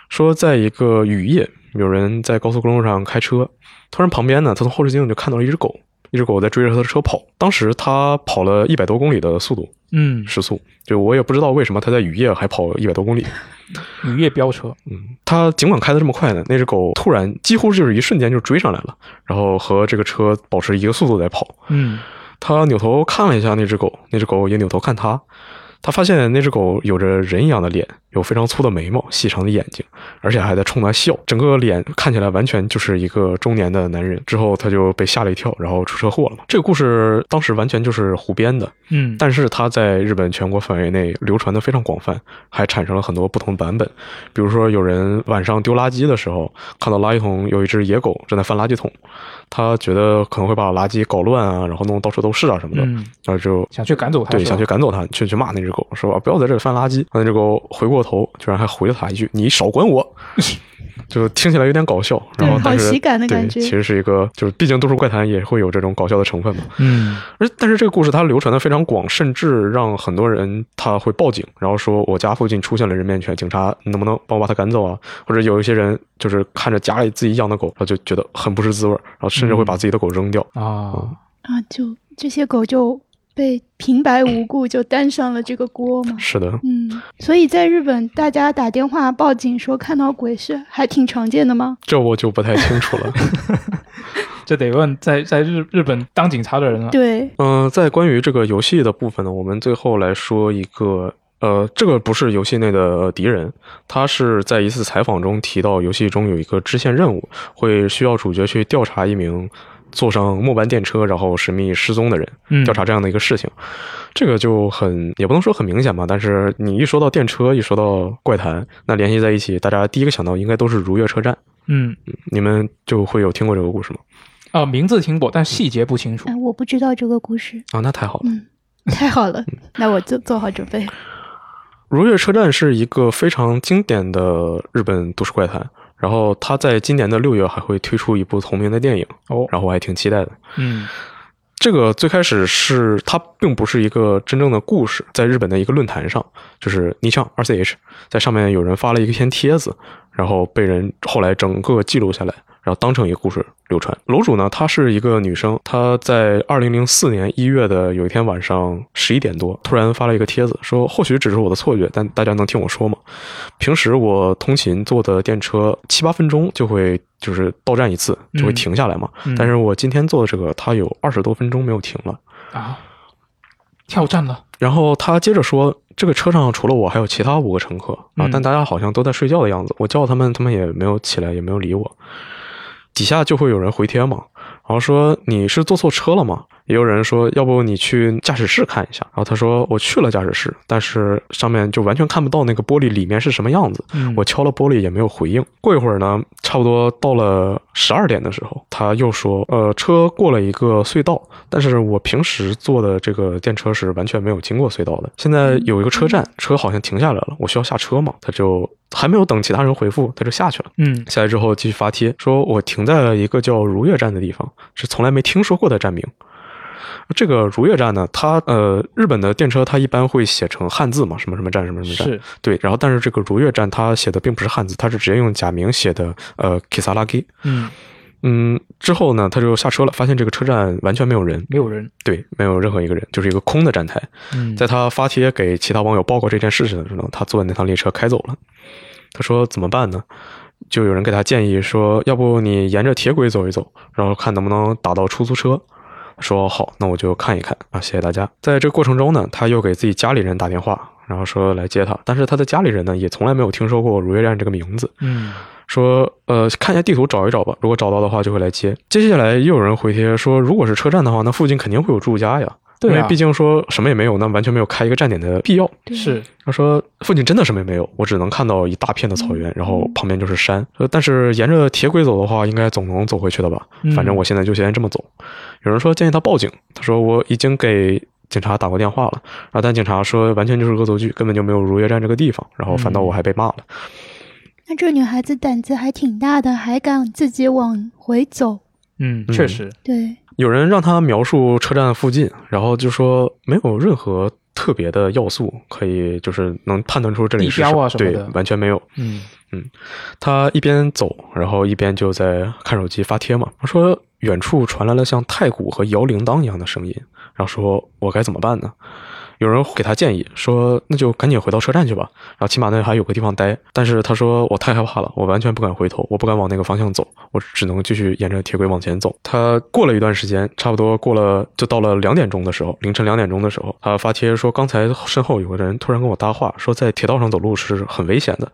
说在一个雨夜，有人在高速公路上开车，突然旁边呢，他从后视镜就看到了一只狗。一只狗在追着他的车跑，当时他跑了一百多公里的速度，嗯，时速，就我也不知道为什么他在雨夜还跑一百多公里。雨夜飙车，嗯，他尽管开的这么快呢，那只狗突然几乎就是一瞬间就追上来了，然后和这个车保持一个速度在跑。嗯，他扭头看了一下那只狗，那只狗也扭头看他。他发现那只狗有着人一样的脸，有非常粗的眉毛、细长的眼睛，而且还在冲他笑，整个脸看起来完全就是一个中年的男人。之后他就被吓了一跳，然后出车祸了嘛。这个故事当时完全就是胡编的，嗯，但是它在日本全国范围内流传的非常广泛，还产生了很多不同版本。比如说，有人晚上丢垃圾的时候，看到垃圾桶有一只野狗正在翻垃圾桶，他觉得可能会把垃圾搞乱啊，然后弄到处都是啊什么的，嗯然后就想去赶走它，对，想去赶走它，去去骂那只狗，是吧不要在这里翻垃圾。那只狗回过头，居然还回了他一句：“你少管我。”就听起来有点搞笑，然后对但是好喜感的对感觉其实是一个，就是毕竟都市怪谈也会有这种搞笑的成分嘛。嗯而但是这个故事它流传的非常广，甚至让很多人他会报警，然后说我家附近出现了人面犬，警察能不能帮我把它赶走啊？或者有一些人就是看着家里自己养的狗，他就觉得很不是滋味儿，然后甚至会把自己的狗扔掉。啊，啊，就这些狗就被平白无故就担上了这个锅嘛。是的，嗯，所以在日本，大家打电话报警说看到鬼是还挺常见的吗？这我就不太清楚了。这得问在在日日本当警察的人了。对，嗯、在关于这个游戏的部分呢，我们最后来说一个。呃，这个不是游戏内的敌人，他是在一次采访中提到，游戏中有一个支线任务，会需要主角去调查一名坐上末班电车然后神秘失踪的人，嗯调查这样的一个事情。这个就很也不能说很明显吧，但是你一说到电车，一说到怪谈，那联系在一起，大家第一个想到应该都是如月车站。嗯你们就会有听过这个故事吗？啊，名字听过，但细节不清楚哎，。我不知道这个故事。啊，那太好了。嗯，太好了，那我就做好准备。如月车站是一个非常经典的日本都市怪谈，然后他在今年的六月还会推出一部同名的电影，哦，然后我还挺期待的。嗯。这个最开始是它并不是一个真正的故事，在日本的一个论坛上，就是逆向 RCH，在上面有人发了一篇帖子，然后被人后来整个记录下来，然后当成一个故事流传。楼主呢，她是一个女生，她在二零零四年一月的有一天晚上十一点多，突然发了一个帖子，说或许只是我的错觉，但大家能听我说吗？平时我通勤坐的电车七八分钟就会就是到站一次，就会嗯停下来嘛。嗯但是我今天坐的这个，它有二十多分钟没有停了。啊，跳站了。然后他接着说，这个车上除了我还有其他五个乘客啊，嗯但大家好像都在睡觉的样子。我叫他们，他们也没有起来，也没有理我。底下就会有人回帖嘛，然后说你是坐错车了吗？也有人说，要不你去驾驶室看一下。然后他说我去了驾驶室，但是上面就完全看不到那个玻璃里面是什么样子。嗯我敲了玻璃也没有回应。过一会儿呢，差不多到了十二点的时候，他又说，呃，车过了一个隧道，但是我平时坐的这个电车是完全没有经过隧道的。现在有一个车站，车好像停下来了，我需要下车嘛？他就还没有等其他人回复，他就下去了。嗯下来之后继续发帖，说我停在了一个叫如月站的地方，是从来没听说过的站名。这个如月站呢，它呃，日本的电车它一般会写成汉字嘛，什么什么站什么什么站，是对。然后但是这个如月站它写的并不是汉字，它是直接用假名写的呃 Kisaragi。嗯，嗯，之后呢，他就下车了，发现这个车站完全没有人，没有人。对，没有任何一个人，就是一个空的站台。嗯，在他发帖给其他网友报告这件事情的时候，他坐的那趟列车开走了。他说怎么办呢？就有人给他建议说，要不你沿着铁轨走一走，然后看能不能打到出租车。他说好，那我就看一看啊，谢谢大家。在这个过程中呢，他又给自己家里人打电话，然后说来接他，但是他的家里人呢，也从来没有听说过如月站这个名字。嗯说呃看一下地图找一找吧，如果找到的话就会来接。接下来又有人回帖说，如果是车站的话，那附近肯定会有住家呀，对啊因为毕竟说什么也没有，那完全没有开一个站点的必要。是他说附近真的什么也没有，我只能看到一大片的草原，然后旁边就是山。呃，但是沿着铁轨走的话，应该总能走回去的吧？嗯反正我现在就先这么走。有人说建议他报警，他说我已经给。警察打过电话了，然后但警察说完全就是恶作剧，根本就没有如约站这个地方，然后反倒我还被骂了。那这女孩子胆子还挺大的，还敢自己往回走。嗯，嗯确实。对，有人让他描述车站附近，然后就说没有任何特别的要素可以就是能判断出这里是地标啊什么对的，完全没有。嗯他一边走，然后一边就在看手机发帖嘛。他说远处传来了像太鼓和摇铃铛一样的声音，然后说：“我该怎么办呢？”有人给他建议说：“那就赶紧回到车站去吧，然后起码那还有个地方待。”但是他说：“我太害怕了，我完全不敢回头，我不敢往那个方向走，我只能继续沿着铁轨往前走。”他过了一段时间，差不多过了就到了两点钟的时候，凌晨两点钟的时候，他发帖说：“刚才身后有个人突然跟我搭话，说在铁道上走路是很危险的。”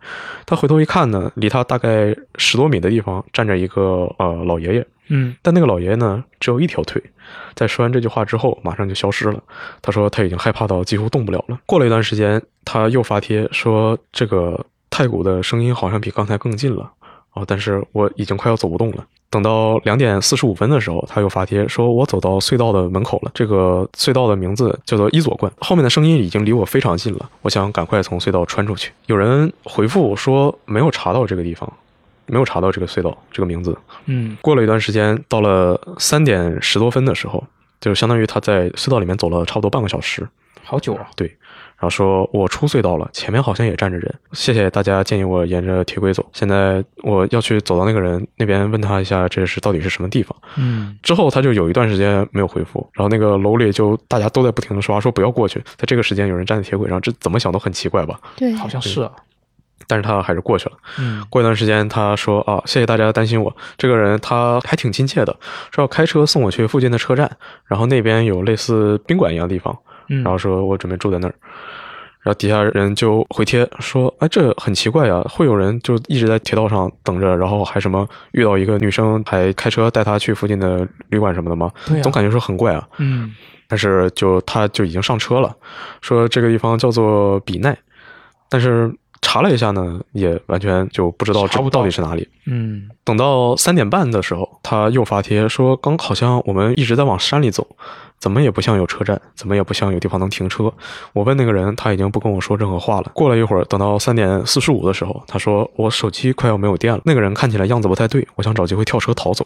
他回头一看呢，离他大概十多米的地方站着一个呃老爷爷。嗯但那个老爷爷呢，只有一条腿。在说完这句话之后，马上就消失了。他说他已经害怕到几乎动不了了。过了一段时间，他又发帖说这个太鼓的声音好像比刚才更近了哦，但是我已经快要走不动了。等到两点四十五分的时候，他又发帖说：“我走到隧道的门口了，这个隧道的名字叫做伊佐冠，后面的声音已经离我非常近了，我想赶快从隧道穿出去。”有人回复说没有查到这个地方，没有查到这个隧道这个名字。嗯过了一段时间，到了三点十多分的时候，就相当于他在隧道里面走了差不多半个小时，好久啊。对然后说我出隧道了，前面好像也站着人，谢谢大家建议我沿着铁轨走。现在我要去走到那个人那边问他一下，这是到底是什么地方。嗯之后他就有一段时间没有回复，然后那个楼里就大家都在不停的说话，说不要过去，在这个时间有人站在铁轨上，这怎么想都很奇怪吧？对，好像是啊。但是他还是过去了。嗯过一段时间，他说啊，谢谢大家担心我。这个人他还挺亲切的，说要开车送我去附近的车站，然后那边有类似宾馆一样的地方，嗯，然后说我准备住在那儿。然后底下人就回贴说，哎，这很奇怪呀，会有人就一直在铁道上等着，然后还什么遇到一个女生还开车带她去附近的旅馆什么的吗？对啊总感觉说很怪啊。嗯但是就他就已经上车了，说这个地方叫做比奈，但是查了一下呢，也完全就不知道这到底是哪里。嗯等到三点半的时候，他又发帖说，刚好像我们一直在往山里走，怎么也不像有车站，怎么也不像有地方能停车。我问那个人，他已经不跟我说任何话了。过了一会儿，等到三点四十五的时候，他说我手机快要没有电了。那个人看起来样子不太对，我想找机会跳车逃走。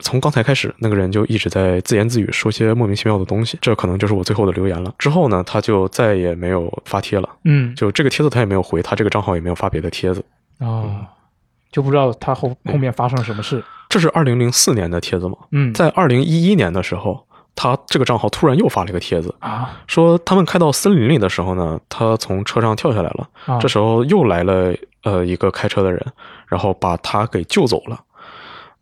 从刚才开始，那个人就一直在自言自语，说些莫名其妙的东西。这可能就是我最后的留言了。之后呢，他就再也没有发帖了，嗯就这个帖子他也没有回，他这个账号也没有发别的帖子。哦，就不知道他后后面发生了什么事。这是二零零四年的帖子吗？嗯，在二零一一年的时候，他这个账号突然又发了一个帖子，啊说他们开到森林里的时候呢，他从车上跳下来了。啊，这时候又来了呃一个开车的人，然后把他给救走了。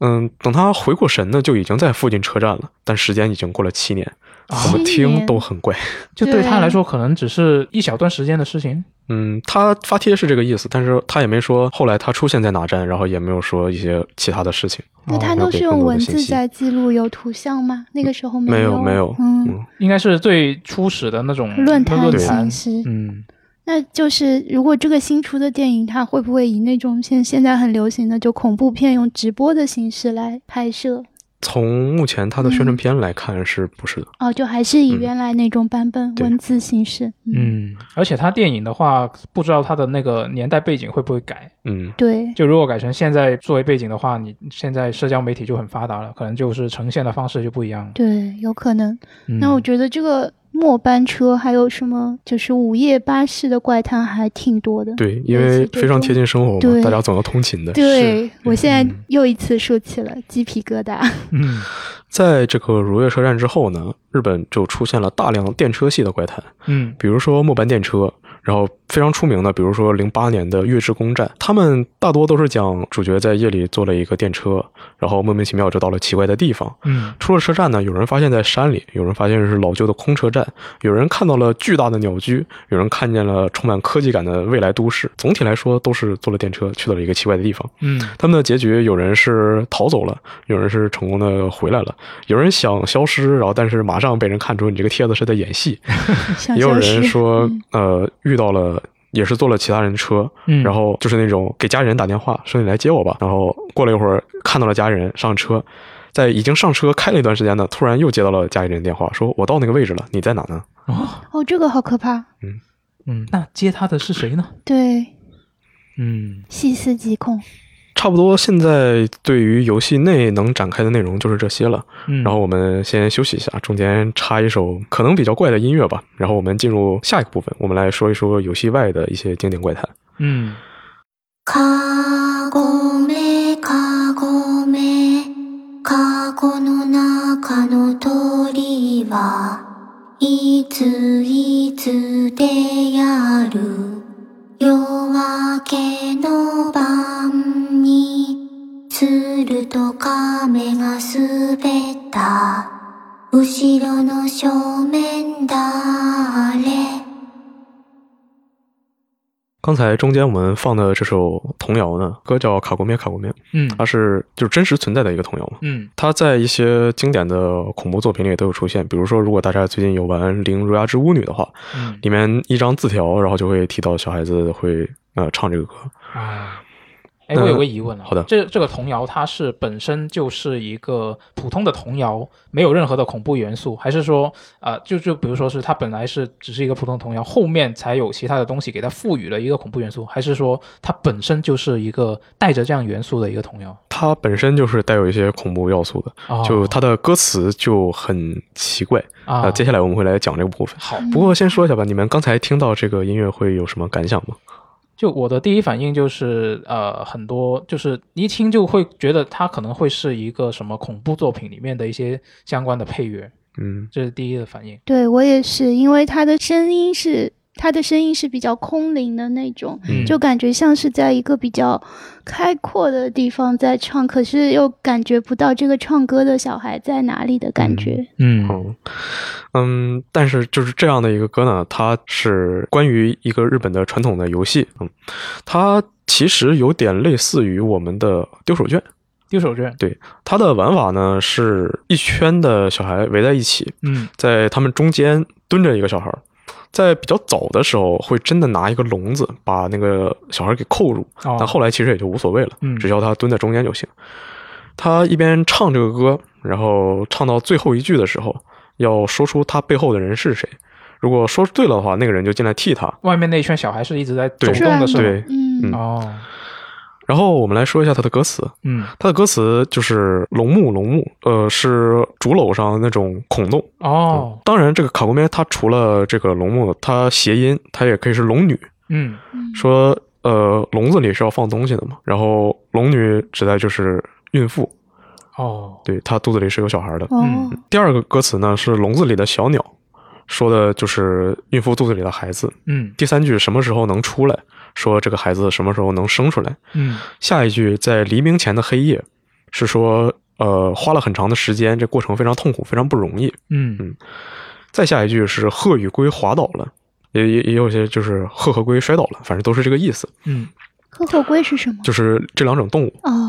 嗯，等他回过神呢，就已经在附近车站了，但时间已经过了七年，啊怎么听都很怪。就对他来说可能只是一小段时间的事情。嗯，他发帖是这个意思，但是他也没说后来他出现在哪站，然后也没有说一些其他的事情。哦那他都是用文字在记录，有图像吗？那个时候没有，有没有，嗯，嗯，应该是最初始的那种论坛论坛形。式。嗯那就是如果这个新出的电影，它会不会以那种现现在很流行的就恐怖片用直播的形式来拍摄？从目前它的宣传片来看，是不是的？哦，就还是以嗯原来那种版本、对文字形式。嗯，嗯，而且它电影的话，不知道它的那个年代背景会不会改。嗯，对，就如果改成现在作为背景的话，你现在社交媒体就很发达了，可能就是呈现的方式就不一样了。对，有可能。嗯那我觉得这个末班车还有什么，就是午夜巴士的怪谈还挺多的。对，因为非常贴近生活嘛，大家总要通勤的。对，我现在嗯又一次竖起了鸡皮疙瘩。嗯在这个如月车站之后呢，日本就出现了大量电车系的怪谈，嗯比如说末班电车，然后非常出名的，比如说零八年的月之宫站，他们大多都是讲主角在夜里坐了一个电车，然后莫名其妙就到了奇怪的地方。嗯出了车站呢，有人发现在山里，有人发现是老旧的空车站，有人看到了巨大的鸟居，有人看见了充满科技感的未来都市。总体来说，都是坐了电车去到了一个奇怪的地方。嗯他们的结局，有人是逃走了，有人是成功的回来了，有人想消失，然后但是马上被人看出你这个帖子是在演戏，也有人说嗯，呃，遇到了。也是坐了其他人的车，嗯，然后就是那种给家人打电话说你来接我吧，然后过了一会儿看到了家人上车，在已经上车开了一段时间呢，突然又接到了家里人电话，说我到那个位置了，你在哪呢？哦哦，这个好可怕。嗯嗯，那接他的是谁呢？对，嗯细思极恐。差不多现在对于游戏内能展开的内容就是这些了。嗯，然后我们先休息一下，中间插一首可能比较怪的音乐吧。然后我们进入下一个部分，我们来说一说游戏外的一些经典怪谈。嗯かごめかごめか 籠の中の鳥はいついつでやる夜明けの 亀が滑った後ろの正面誰刚才中间我们放的这首童谣呢，歌叫《卡国面卡国面》，嗯它是就是真实存在的一个童谣嘛。嗯它在一些经典的恐怖作品里都有出现，比如说，如果大家最近有玩《灵如牙之巫女》的话，嗯里面一张字条，然后就会提到小孩子会呃唱这个歌。啊。 哎，我有个疑问啊，好的这这个童谣它是本身就是一个普通的童谣，没有任何的恐怖元素，还是说，呃，就就比如说是它本来是只是一个普通童谣，后面才有其他的东西给它赋予了一个恐怖元素，还是说它本身就是一个带着这样元素的一个童谣？它本身就是带有一些恐怖要素的，哦就它的歌词就很奇怪。啊，呃，接下来我们会来讲这个部分。好，不过先说一下吧，你们刚才听到这个音乐会有什么感想吗？就我的第一反应就是，呃，很多就是一听就会觉得它可能会是一个什么恐怖作品里面的一些相关的配乐，嗯，这是第一的反应。对我也是，因为他的声音是他的声音是比较空灵的那种，嗯。就感觉像是在一个比较开阔的地方在唱，可是又感觉不到这个唱歌的小孩在哪里的感觉。嗯。哦，嗯，但是就是这样的一个歌呢，它是关于一个日本的传统的游戏，嗯，它其实有点类似于我们的丢手绢。丢手绢，对它的玩法呢是一圈的小孩围在一起，嗯。在他们中间蹲着一个小孩儿，在比较早的时候会真的拿一个笼子把那个小孩给扣住，哦但后来其实也就无所谓了，嗯只要他蹲在中间就行。他一边唱这个歌，然后唱到最后一句的时候，要说出他背后的人是谁。如果说对了的话，那个人就进来替他。外面那一圈小孩是一直在走动的是吗？对嗯嗯哦，然后我们来说一下它的歌词，嗯。它的歌词就是“龙木龙木”，呃，是竹篓上那种孔洞。哦，当然，这个卡古梅它除了这个龙木，它谐音，它也可以是龙女。嗯。说呃，笼子里是要放东西的嘛，然后龙女指代就是孕妇，哦，对，她肚子里是有小孩的。哦，嗯。第二个歌词呢是笼子里的小鸟，说的就是孕妇肚子里的孩子。嗯。第三句什么时候能出来，说这个孩子什么时候能生出来。嗯。下一句在黎明前的黑夜，是说呃花了很长的时间，这过程非常痛苦，非常不容易。嗯。嗯。再下一句是鹤与龟滑倒了，也也也有些就是鹤和龟摔倒了，反正都是这个意思，嗯。鹤和龟是什么？就是这两种动物，哦，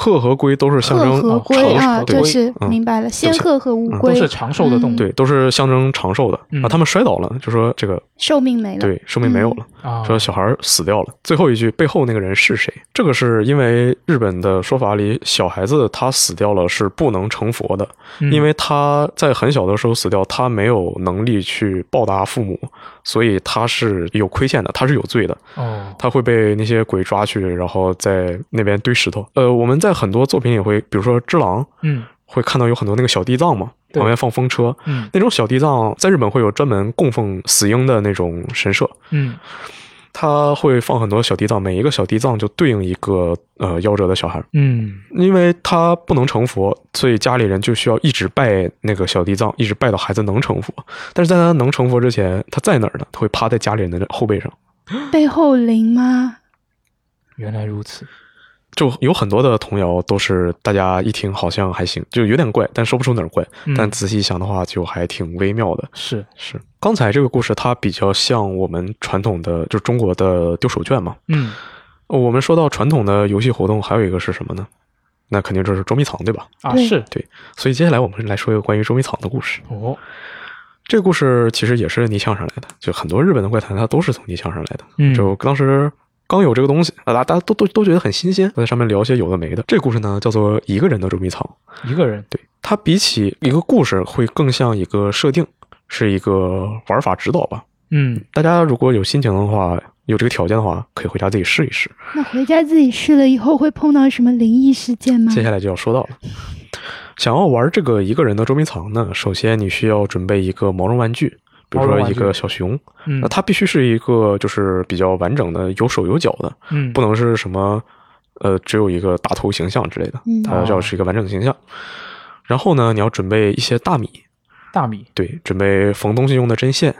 鹤和龟都是象征和龟长啊，寿这是嗯明白了。仙鹤和乌嗯龟都是长寿的动物。对，都是象征长寿的、嗯啊。他们摔倒了，就说这个寿命没了。对寿命没有了，啊，说小孩死掉了。最后一句背后那个人是谁？这个是因为日本的说法里，小孩子他死掉了是不能成佛的，嗯因为他在很小的时候死掉，他没有能力去报答父母，所以他是有亏欠的，他是有罪的。哦，他会被那些鬼抓去，然后在那边堆石头。呃，我们在很多作品也会，比如说《只狼》，嗯会看到有很多那个小地藏嘛，旁边放风车。嗯那种小地藏在日本会有专门供奉死婴的那种神社，嗯他会放很多小地藏，每一个小地藏就对应一个呃夭折的小孩。嗯因为他不能成佛，所以家里人就需要一直拜那个小地藏，一直拜到孩子能成佛。但是在他能成佛之前，他在哪儿呢？他会趴在家里人的后背上。背后灵吗？原来如此。就有很多的童谣都是大家一听好像还行，就有点怪，但说不出哪儿怪。嗯但仔细一想的话，就还挺微妙的。是是刚才这个故事，它比较像我们传统的，就中国的丢手绢嘛。嗯我们说到传统的游戏活动，还有一个是什么呢？那肯定就是捉迷藏，对吧？啊是对所以接下来我们来说一个关于捉迷藏的故事。哦这个故事其实也是泥像上来的，就很多日本的怪谈它都是从泥像上来的。嗯就当时刚有这个东西啊，大大家都都都觉得很新鲜，在上面聊些有的没的。这个故事呢叫做一个人的捉迷藏，一个人对它比起一个故事会更像一个设定，是一个玩法指导吧。嗯大家如果有心情的话，有这个条件的话，可以回家自己试一试。那回家自己试了以后会碰到什么灵异事件吗？接下来就要说到了。想要玩这个一个人的捉迷藏呢，首先你需要准备一个毛绒玩具，比如说一个小熊，嗯那它必须是一个就是比较完整的，有手有脚的，嗯不能是什么呃只有一个大头形象之类的，嗯它要是一个完整的形象。然后呢，你要准备一些大米，大米，对，准备缝东西用的针线，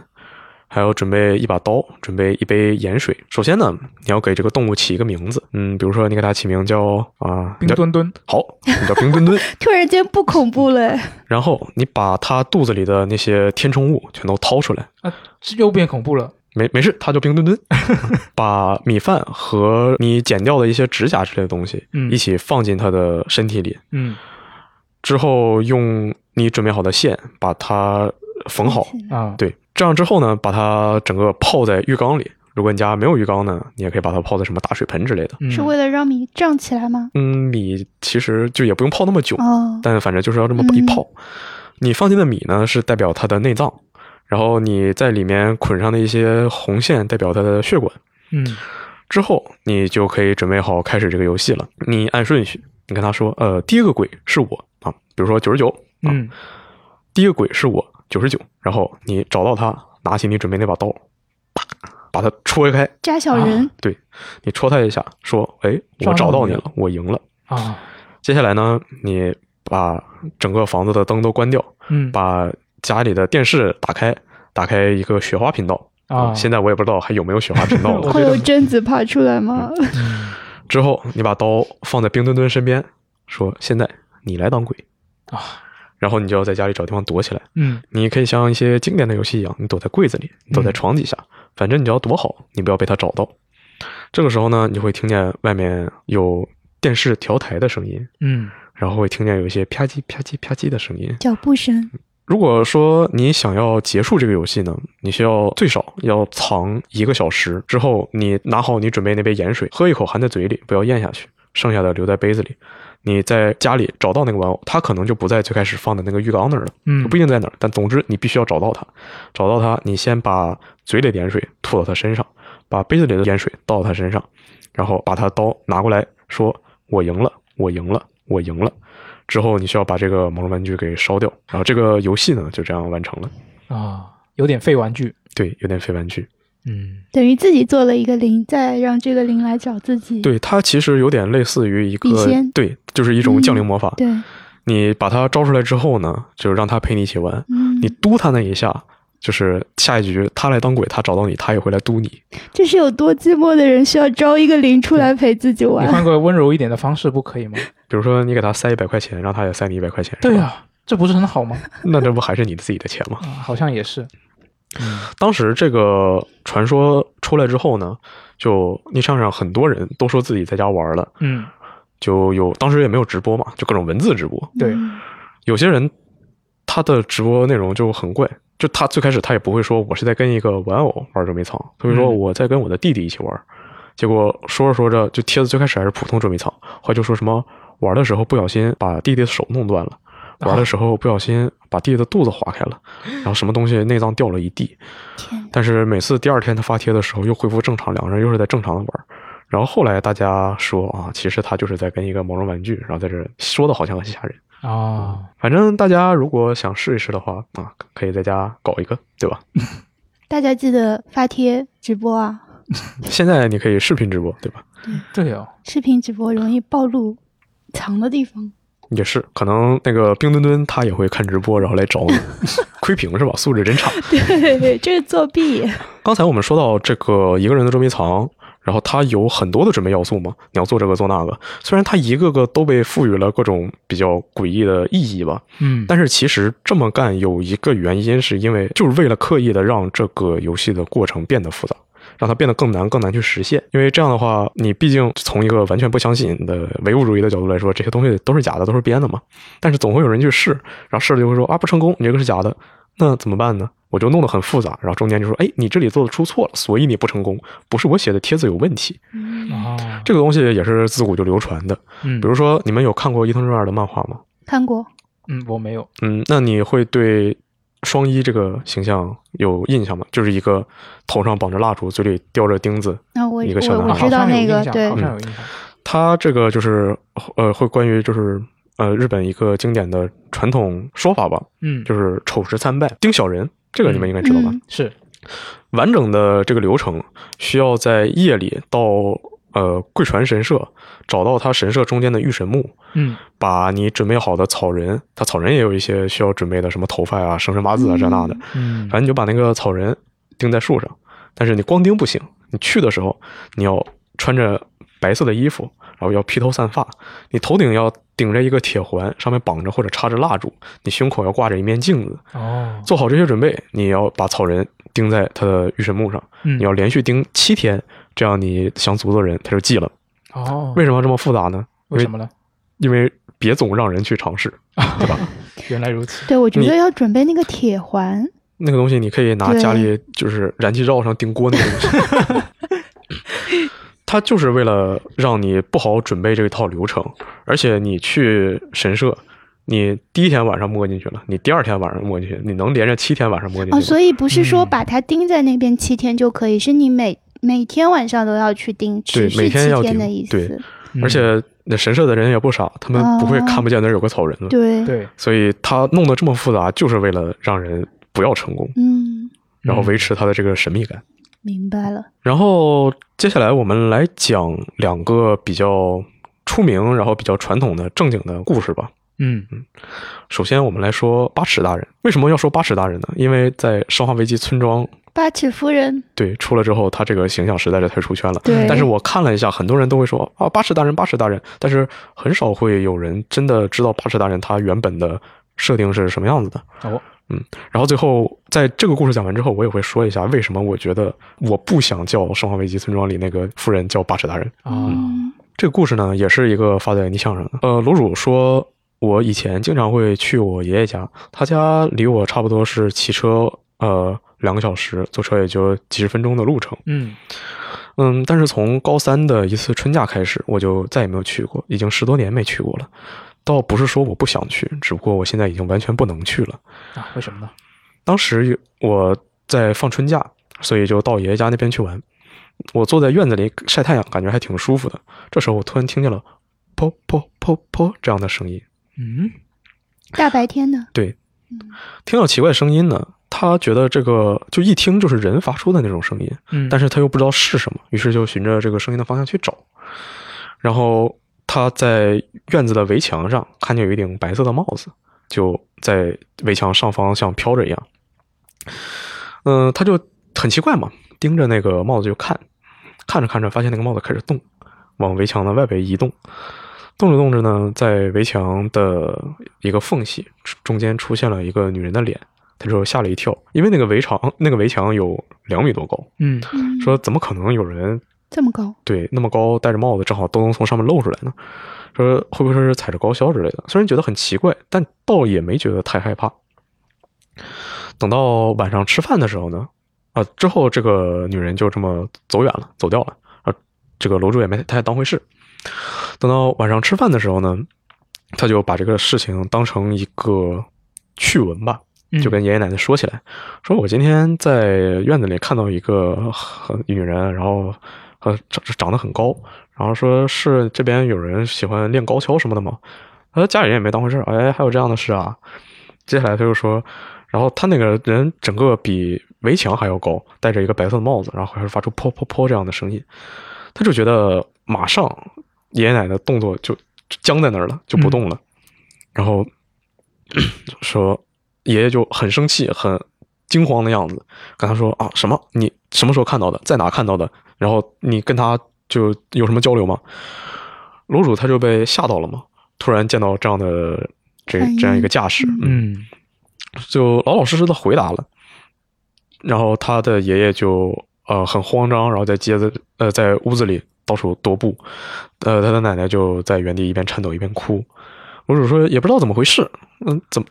还有准备一把刀，准备一杯盐水。首先呢，你要给这个动物起一个名字，嗯，比如说你给它起名叫啊，冰墩墩，好，你叫冰墩墩。突然间不恐怖了，然后你把它肚子里的那些填充物全都掏出来，啊，是又变恐怖了。没没事，它叫冰墩墩。把米饭和你剪掉的一些指甲之类的东西，嗯一起放进它的身体里，嗯之后用你准备好的线把它缝好。啊，对，这样之后呢，把它整个泡在浴缸里。如果你家没有浴缸呢，你也可以把它泡在什么大水盆之类的。嗯是为了让米胀起来吗？嗯，米其实就也不用泡那么久，哦，但反正就是要这么一泡。你放进的米呢，是代表它的内脏，然后你在里面捆上的一些红线，代表它的血管。嗯之后你就可以准备好开始这个游戏了。你按顺序，你跟他说，呃，第一个鬼是我啊，比如说九十九，啊，嗯第一个鬼是我九十九，然后你找到他，拿起你准备那把刀，啪，把他戳开，扎小人，对你戳他一下，说，哎，我找到你了，我赢了。啊，接下来呢，你把整个房子的灯都关掉，嗯把家里的电视打开，打开一个雪花频道。啊，现在我也不知道还有没有雪花频道了。会有贞子爬出来吗？嗯 之后，你把刀放在冰墩墩身边，说：“现在你来当鬼。”啊，然后你就要在家里找地方躲起来。嗯你可以像一些经典的游戏一样，你躲在柜子里，你躲在床底下，反正你只要躲好，你不要被他找到。这个时候呢，你就会听见外面有电视调台的声音，嗯然后会听见有一些啪叽啪叽啪叽的声音。脚步声，如果说你想要结束这个游戏呢，你需要最少要藏一个小时，之后你拿好你准备那杯盐水，喝一口含在嘴里，不要咽下去，剩下的留在杯子里。你在家里找到那个玩偶，它可能就不在最开始放的那个浴缸那儿了，嗯不一定在哪儿，但总之你必须要找到它。找到它，你先把嘴里的盐水吐到它身上，把杯子里的盐水倒到它身上，然后把它刀拿过来，说：“我赢了，我赢了，我赢了。”之后你需要把这个毛绒玩具给烧掉，然后这个游戏呢就这样完成了。啊，有点废玩具。对，有点废玩具。嗯等于自己做了一个零，再让这个零来找自己。对，它其实有点类似于一个对，就是一种降临魔法。对，你把它招出来之后呢，就让它陪你一起玩。嗯，你嘟它那一下，就是下一局他来当鬼，他找到你，他也会来嘟你。这是有多寂寞的人需要招一个零出来陪自己玩你玩。换个温柔一点的方式不可以吗？比如说你给他塞一百块钱，让他也塞你一百块钱。对呀、是吧，这不是很好吗？那这不还是你自己的钱吗？啊，好像也是。嗯当时这个传说出来之后呢，就逆上上很多人都说自己在家玩了，嗯，就有当时也没有直播嘛，就各种文字直播。对嗯有些人他的直播内容就很怪，就他最开始他也不会说我是在跟一个玩偶玩捉迷藏，他会说嗯我在跟我的弟弟一起玩。结果说着说着，就帖子最开始还是普通捉迷藏，后来就说什么玩的时候不小心把弟弟的手弄断了，玩的时候不小心把弟弟的肚子划开了，然后什么东西内脏掉了一地。天，但是每次第二天他发帖的时候又恢复正常，两个人又是在正常的玩。然后后来大家说啊，其实他就是在跟一个毛绒玩具，然后在这说的好像很吓人。啊，反正大家如果想试一试的话啊，可以在家搞一个，对吧？大家记得发帖直播啊！现在你可以视频直播，对吧？对哦，视频直播容易暴露藏的地方。也是，可能那个冰墩墩他也会看直播，然后来找你，窥屏是吧？素质真差。对，这是作弊。刚才我们说到这个一个人的捉迷藏，然后它有很多的准备要素嘛，你要做这个做那个。虽然它一个个都被赋予了各种比较诡异的意义吧，嗯，但是其实这么干有一个原因，是因为就是为了刻意的让这个游戏的过程变得复杂，让它变得更难、更难去实现。因为这样的话，你毕竟从一个完全不相信的唯物主义的角度来说，这些东西都是假的，都是编的嘛。但是总会有人去试，然后试了就会说啊不成功，你这个是假的，那怎么办呢？我就弄得很复杂，然后中间就说，哎，你这里做的出错了，所以你不成功，不是我写的帖子有问题。嗯，这个东西也是自古就流传的。嗯，比如说，你们有看过伊藤润二的漫画吗？看过，嗯，我没有，嗯，那你会对双一这个形象有印象吗？就是一个头上绑着蜡烛，嘴里叼着钉子，那我一个小我我男孩知道那个，好像有印象对好，像有印象。他这个就是呃，会关于就是呃日本一个经典的传统说法吧，嗯，就是丑时参拜丁小人，这个你们应该知道吧？嗯是，完整的这个流程需要在夜里到呃贵船神社，找到他神社中间的御神木，嗯把你准备好的草人，他草人也有一些需要准备的，什么头发啊、生辰八字啊这那的，嗯反正你就把那个草人钉在树上，但是你光钉不行，你去的时候你要穿着白色的衣服，然后要披头散发，你头顶要顶着一个铁环，上面绑着或者插着蜡烛，你胸口要挂着一面镜子。哦，做好这些准备，你要把草人钉在他的御神木上，嗯你要连续钉七天，这样你想诅咒人他就记了。哦，为什么这么复杂呢？为什么呢？因为别总让人去尝试，对吧？原来如此。对，我觉得要准备那个铁环，那个东西你可以拿家里就是燃气灶上钉锅那个东西，它就是为了让你不好准备这一套流程，而且你去神社，你第一天晚上摸进去了，你第二天晚上摸进去，你能连着七天晚上摸进去哦，所以不是说嗯把它钉在那边七天就可以，是你每每天晚上都要去盯，对持每天要钉天的意思。对嗯而且那神社的人也不少，他们不会看不见那儿有个草人了，对，对，所以他弄得这么复杂，就是为了让人不要成功，嗯，然后维持他的这个神秘感。明白了。然后接下来我们来讲两个比较出名，然后比较传统的正经的故事吧。嗯嗯首先，我们来说八尺大人。为什么要说八尺大人呢？因为在《生化危机》村庄八尺夫人，对出了之后，他这个形象实在是太出圈了。对但是我看了一下，很多人都会说啊，八尺大人，八尺大人，但是很少会有人真的知道八尺大人他原本的设定是什么样子的。哦，嗯然后最后在这个故事讲完之后，我也会说一下为什么我觉得我不想叫《生化危机》村庄里那个夫人叫八尺大人。啊嗯这个故事呢，也是一个发在逆向上的。呃，楼主说，我以前经常会去我爷爷家，他家离我差不多是骑车呃两个小时，坐车也就几十分钟的路程。嗯嗯，但是从高三的一次春假开始，我就再也没有去过，已经十多年没去过了。倒不是说我不想去，只不过我现在已经完全不能去了。啊，为什么呢？当时我在放春假，所以就到爷爷家那边去玩。我坐在院子里晒太阳，感觉还挺舒服的。这时候我突然听见了“噗噗噗噗”这样的声音。嗯大白天的，对，听到奇怪声音呢，他觉得这个就一听就是人发出的那种声音，嗯，但是他又不知道是什么，于是就循着这个声音的方向去找。然后他在院子的围墙上看见有一顶白色的帽子，就在围墙上方像飘着一样。嗯、他就很奇怪嘛，盯着那个帽子就看，看着看着发现那个帽子开始动，往围墙的外围移动。动着动着呢，在围墙的一个缝隙中间出现了一个女人的脸，他就吓了一跳，因为那个围墙那个围墙有两米多高，嗯嗯，说怎么可能有人这么高，对那么高戴着帽子正好都能从上面露出来呢？说会不会是踩着高跷之类的？虽然觉得很奇怪，但倒也没觉得太害怕。等到晚上吃饭的时候呢，啊，之后这个女人就这么走远了，走掉了，啊，这个楼主也没太当回事。等到晚上吃饭的时候呢，他就把这个事情当成一个趣闻吧，嗯就跟爷爷奶奶说起来，说我今天在院子里看到一个很女人，然后呃长长得很高，然后说是这边有人喜欢练高跷什么的吗？他家里人也没当回事儿，哎，还有这样的事啊。接下来他就说，然后他那个人整个比围墙还要高，戴着一个白色的帽子，然后还是发出噗噗噗这样的声音，他就觉得马上爷爷奶奶的动作就就僵在那儿了，就不动了，然后 说爷爷就很生气，很惊慌的样子，跟他说啊什么？你什么时候看到的，在哪看到的，然后你跟他就有什么交流吗？楼主他就被吓到了嘛，突然见到这样的这这样一个架势，嗯，嗯。就老老实实的回答了。然后他的爷爷就呃很慌张，然后在街子呃在屋子里到处踱步，呃他的奶奶就在原地一边颤抖一边哭。楼主说也不知道怎么回事，嗯怎么，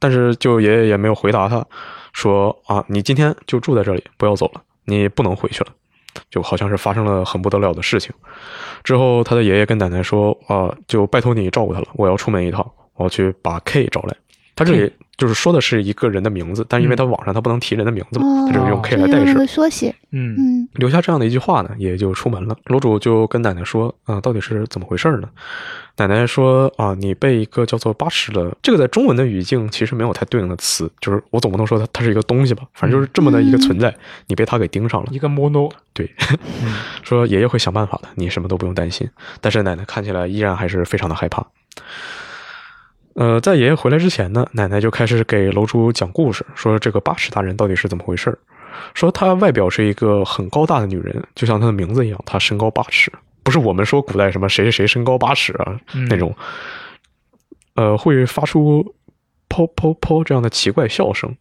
但是就爷爷也没有回答他，说啊你今天就住在这里，不要走了，你不能回去了。就好像是发生了很不得了的事情。之后，他的爷爷跟奶奶说：“啊，就拜托你照顾他了，我要出门一趟，我要去把 K 找来。”他这里就是说的是一个人的名字，但是因为他网上他不能提人的名字嘛，哦他就是用 K 来代指，缩写，嗯嗯留下这样的一句话呢，也就出门了。楼主就跟奶奶说：“啊、到底是怎么回事呢？”奶奶说：“啊，你被一个叫做八尺的，这个在中文的语境其实没有太对应的词，就是我总不能说它它是一个东西吧，反正就是这么的一个存在，你被他给盯上了。一个 mono，对，嗯 说爷爷会想办法的，你什么都不用担心。但是奶奶看起来依然还是非常的害怕。呃，在爷爷回来之前呢，奶奶就开始给楼主讲故事，说这个八尺大人到底是怎么回事儿。说她外表是一个很高大的女人，就像她的名字一样，她身高八尺，不是我们说古代什么谁谁谁身高八尺啊、嗯那种，呃，会发出噗噗噗这样的奇怪笑声。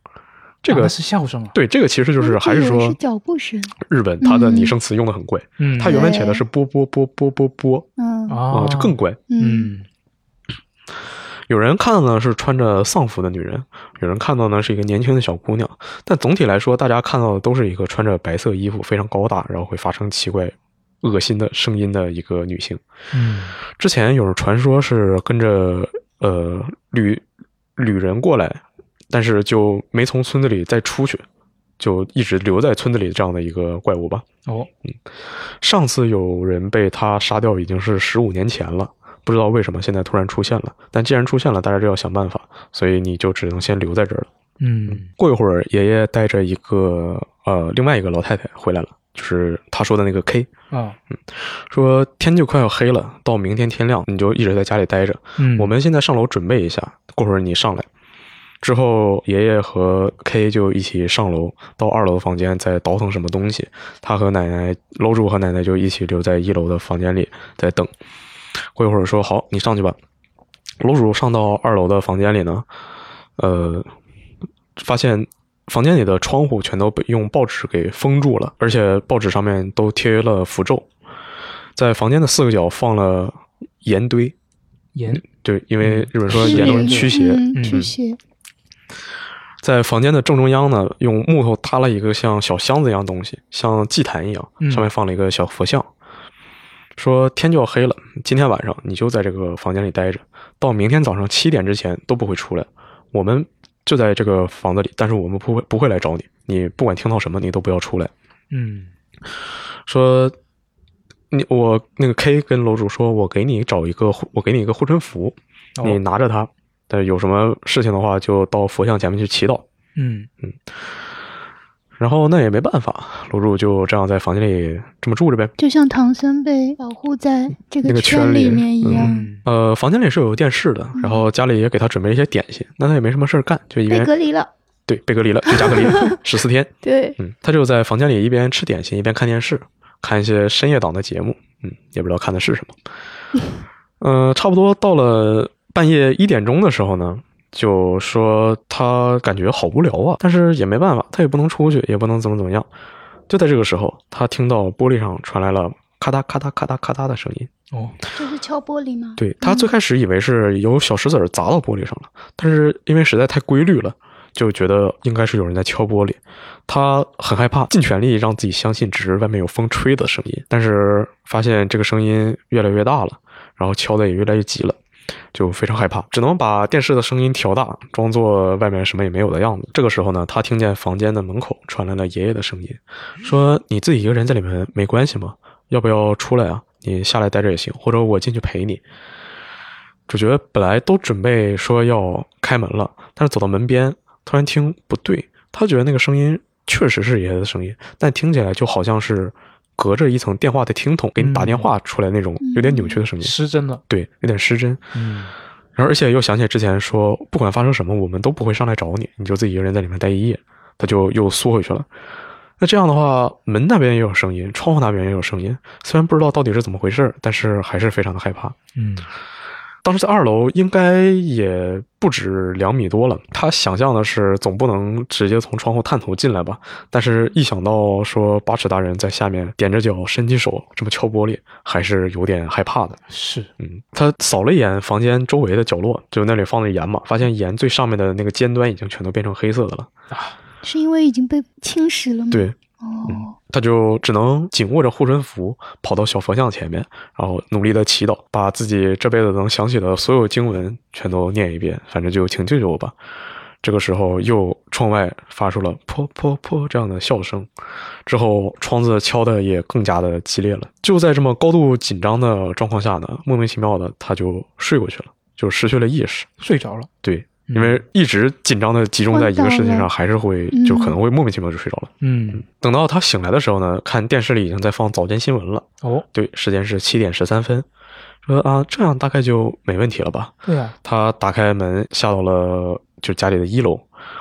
这个、啊是笑声啊，对，这个其实就是还是说日本它的拟声词用的很怪，嗯，它原文写的是波波波波波波嗯啊啊，就更怪。嗯嗯 有人看到呢是穿着丧服的女人，有人看到呢是一个年轻的小姑娘，但总体来说，大家看到的都是一个穿着白色衣服、非常高大，然后会发生奇怪、恶心的声音的一个女性。嗯之前有人传说是跟着呃旅旅人过来，但是就没从村子里再出去，就一直留在村子里这样的一个怪物吧。哦嗯上次有人被他杀掉已经是十五年前了，不知道为什么现在突然出现了。但既然出现了，大家就要想办法，所以你就只能先留在这儿了。嗯过一会儿，爷爷带着一个呃另外一个老太太回来了，就是他说的那个 K，啊嗯说天就快要黑了，到明天天亮你就一直在家里待着。嗯，我们现在上楼准备一下，过会儿你上来。之后，爷爷和 K 就一起上楼，到二楼房间在倒腾什么东西。他和奶奶、楼主和奶奶就一起留在一楼的房间里在等。过一会儿说：“好，你上去吧。”楼主上到二楼的房间里呢，呃，发现房间里的窗户全都被用报纸给封住了，而且报纸上面都贴了符咒。在房间的四个角放了盐堆，盐对，因为日本说是盐都是盐驱邪。驱邪，在房间的正中央呢，用木头搭了一个像小箱子一样东西，像祭坛一样，嗯上面放了一个小佛像。说天就要黑了，今天晚上你就在这个房间里待着，到明天早上七点之前都不会出来。我们就在这个房子里，但是我们不会不会来找你，你不管听到什么，你都不要出来。嗯说你我那个 K 跟楼主说，我给你找一个护，我给你一个护身符，哦你拿着它，但有什么事情的话，就到佛像前面去祈祷。嗯嗯然后那也没办法，楼主就这样在房间里这么住着呗。就像唐僧被保护在这个圈圈里面一样。嗯呃，房间里是有电视的，然后家里也给他准备一些点心，那他也没什么事儿干，就一被边隔离了，对被隔离了，居家隔离 十四天。对，嗯，他就在房间里一边吃点心一边看电视，看一些深夜档的节目。嗯，也不知道看的是什么。呃，差不多到了半夜一点钟的时候呢，就说他感觉好无聊啊，但是也没办法，他也不能出去，也不能怎么怎么样。就在这个时候，他听到玻璃上传来了咔嗒咔嗒咔嗒咔嗒的声音。哦这是敲玻璃吗？对他最开始以为是有小石子儿砸到玻璃上了，但是因为实在太规律了，就觉得应该是有人在敲玻璃。他很害怕，尽全力让自己相信只是外面有风吹的声音，但是发现这个声音越来越大了，然后敲的也越来越急了。就非常害怕，只能把电视的声音调大，装作外面什么也没有的样子。这个时候呢，他听见房间的门口传来了爷爷的声音，说：“你自己一个人在里面没关系吗？要不要出来啊？你下来待着也行，或者我进去陪你。”主角本来都准备说要开门了，但是走到门边，突然听不对，他觉得那个声音确实是爷爷的声音，但听起来就好像是隔着一层电话的听筒给你打电话出来那种有点扭曲的声音，失真了，对，有点失真。嗯。然后而且又想起之前说，不管发生什么，我们都不会上来找你，你就自己一个人在里面待一夜，他就又缩回去了。那这样的话，门那边也有声音，窗户那边也有声音，虽然不知道到底是怎么回事，但是还是非常的害怕。嗯当时在二楼应该也不止两米多了，他想象的是总不能直接从窗户探头进来吧，但是一想到说八尺大人在下面踮着脚伸起手这么敲玻璃，还是有点害怕的。是嗯，他扫了一眼房间周围的角落，就那里放的盐嘛，发现盐最上面的那个尖端已经全都变成黑色的了。啊是因为已经被侵蚀了吗？对，哦，他就只能紧握着护身符，跑到小佛像前面，然后努力的祈祷，把自己这辈子能想起的所有经文全都念一遍，反正就请救救我吧。这个时候又窗外发出了噗噗噗这样的笑声，之后窗子敲的也更加的激烈了。就在这么高度紧张的状况下呢，莫名其妙的他就睡过去了，就失去了意识。睡着了。对，因为一直紧张的集中在一个事情上，还是会就可能会莫名其妙就睡着了。嗯，等到他醒来的时候呢，看电视里已经在放早间新闻了。哦，对，时间是七点十三分。说啊，这样大概就没问题了吧？对啊，他打开门，下到了就家里的一楼，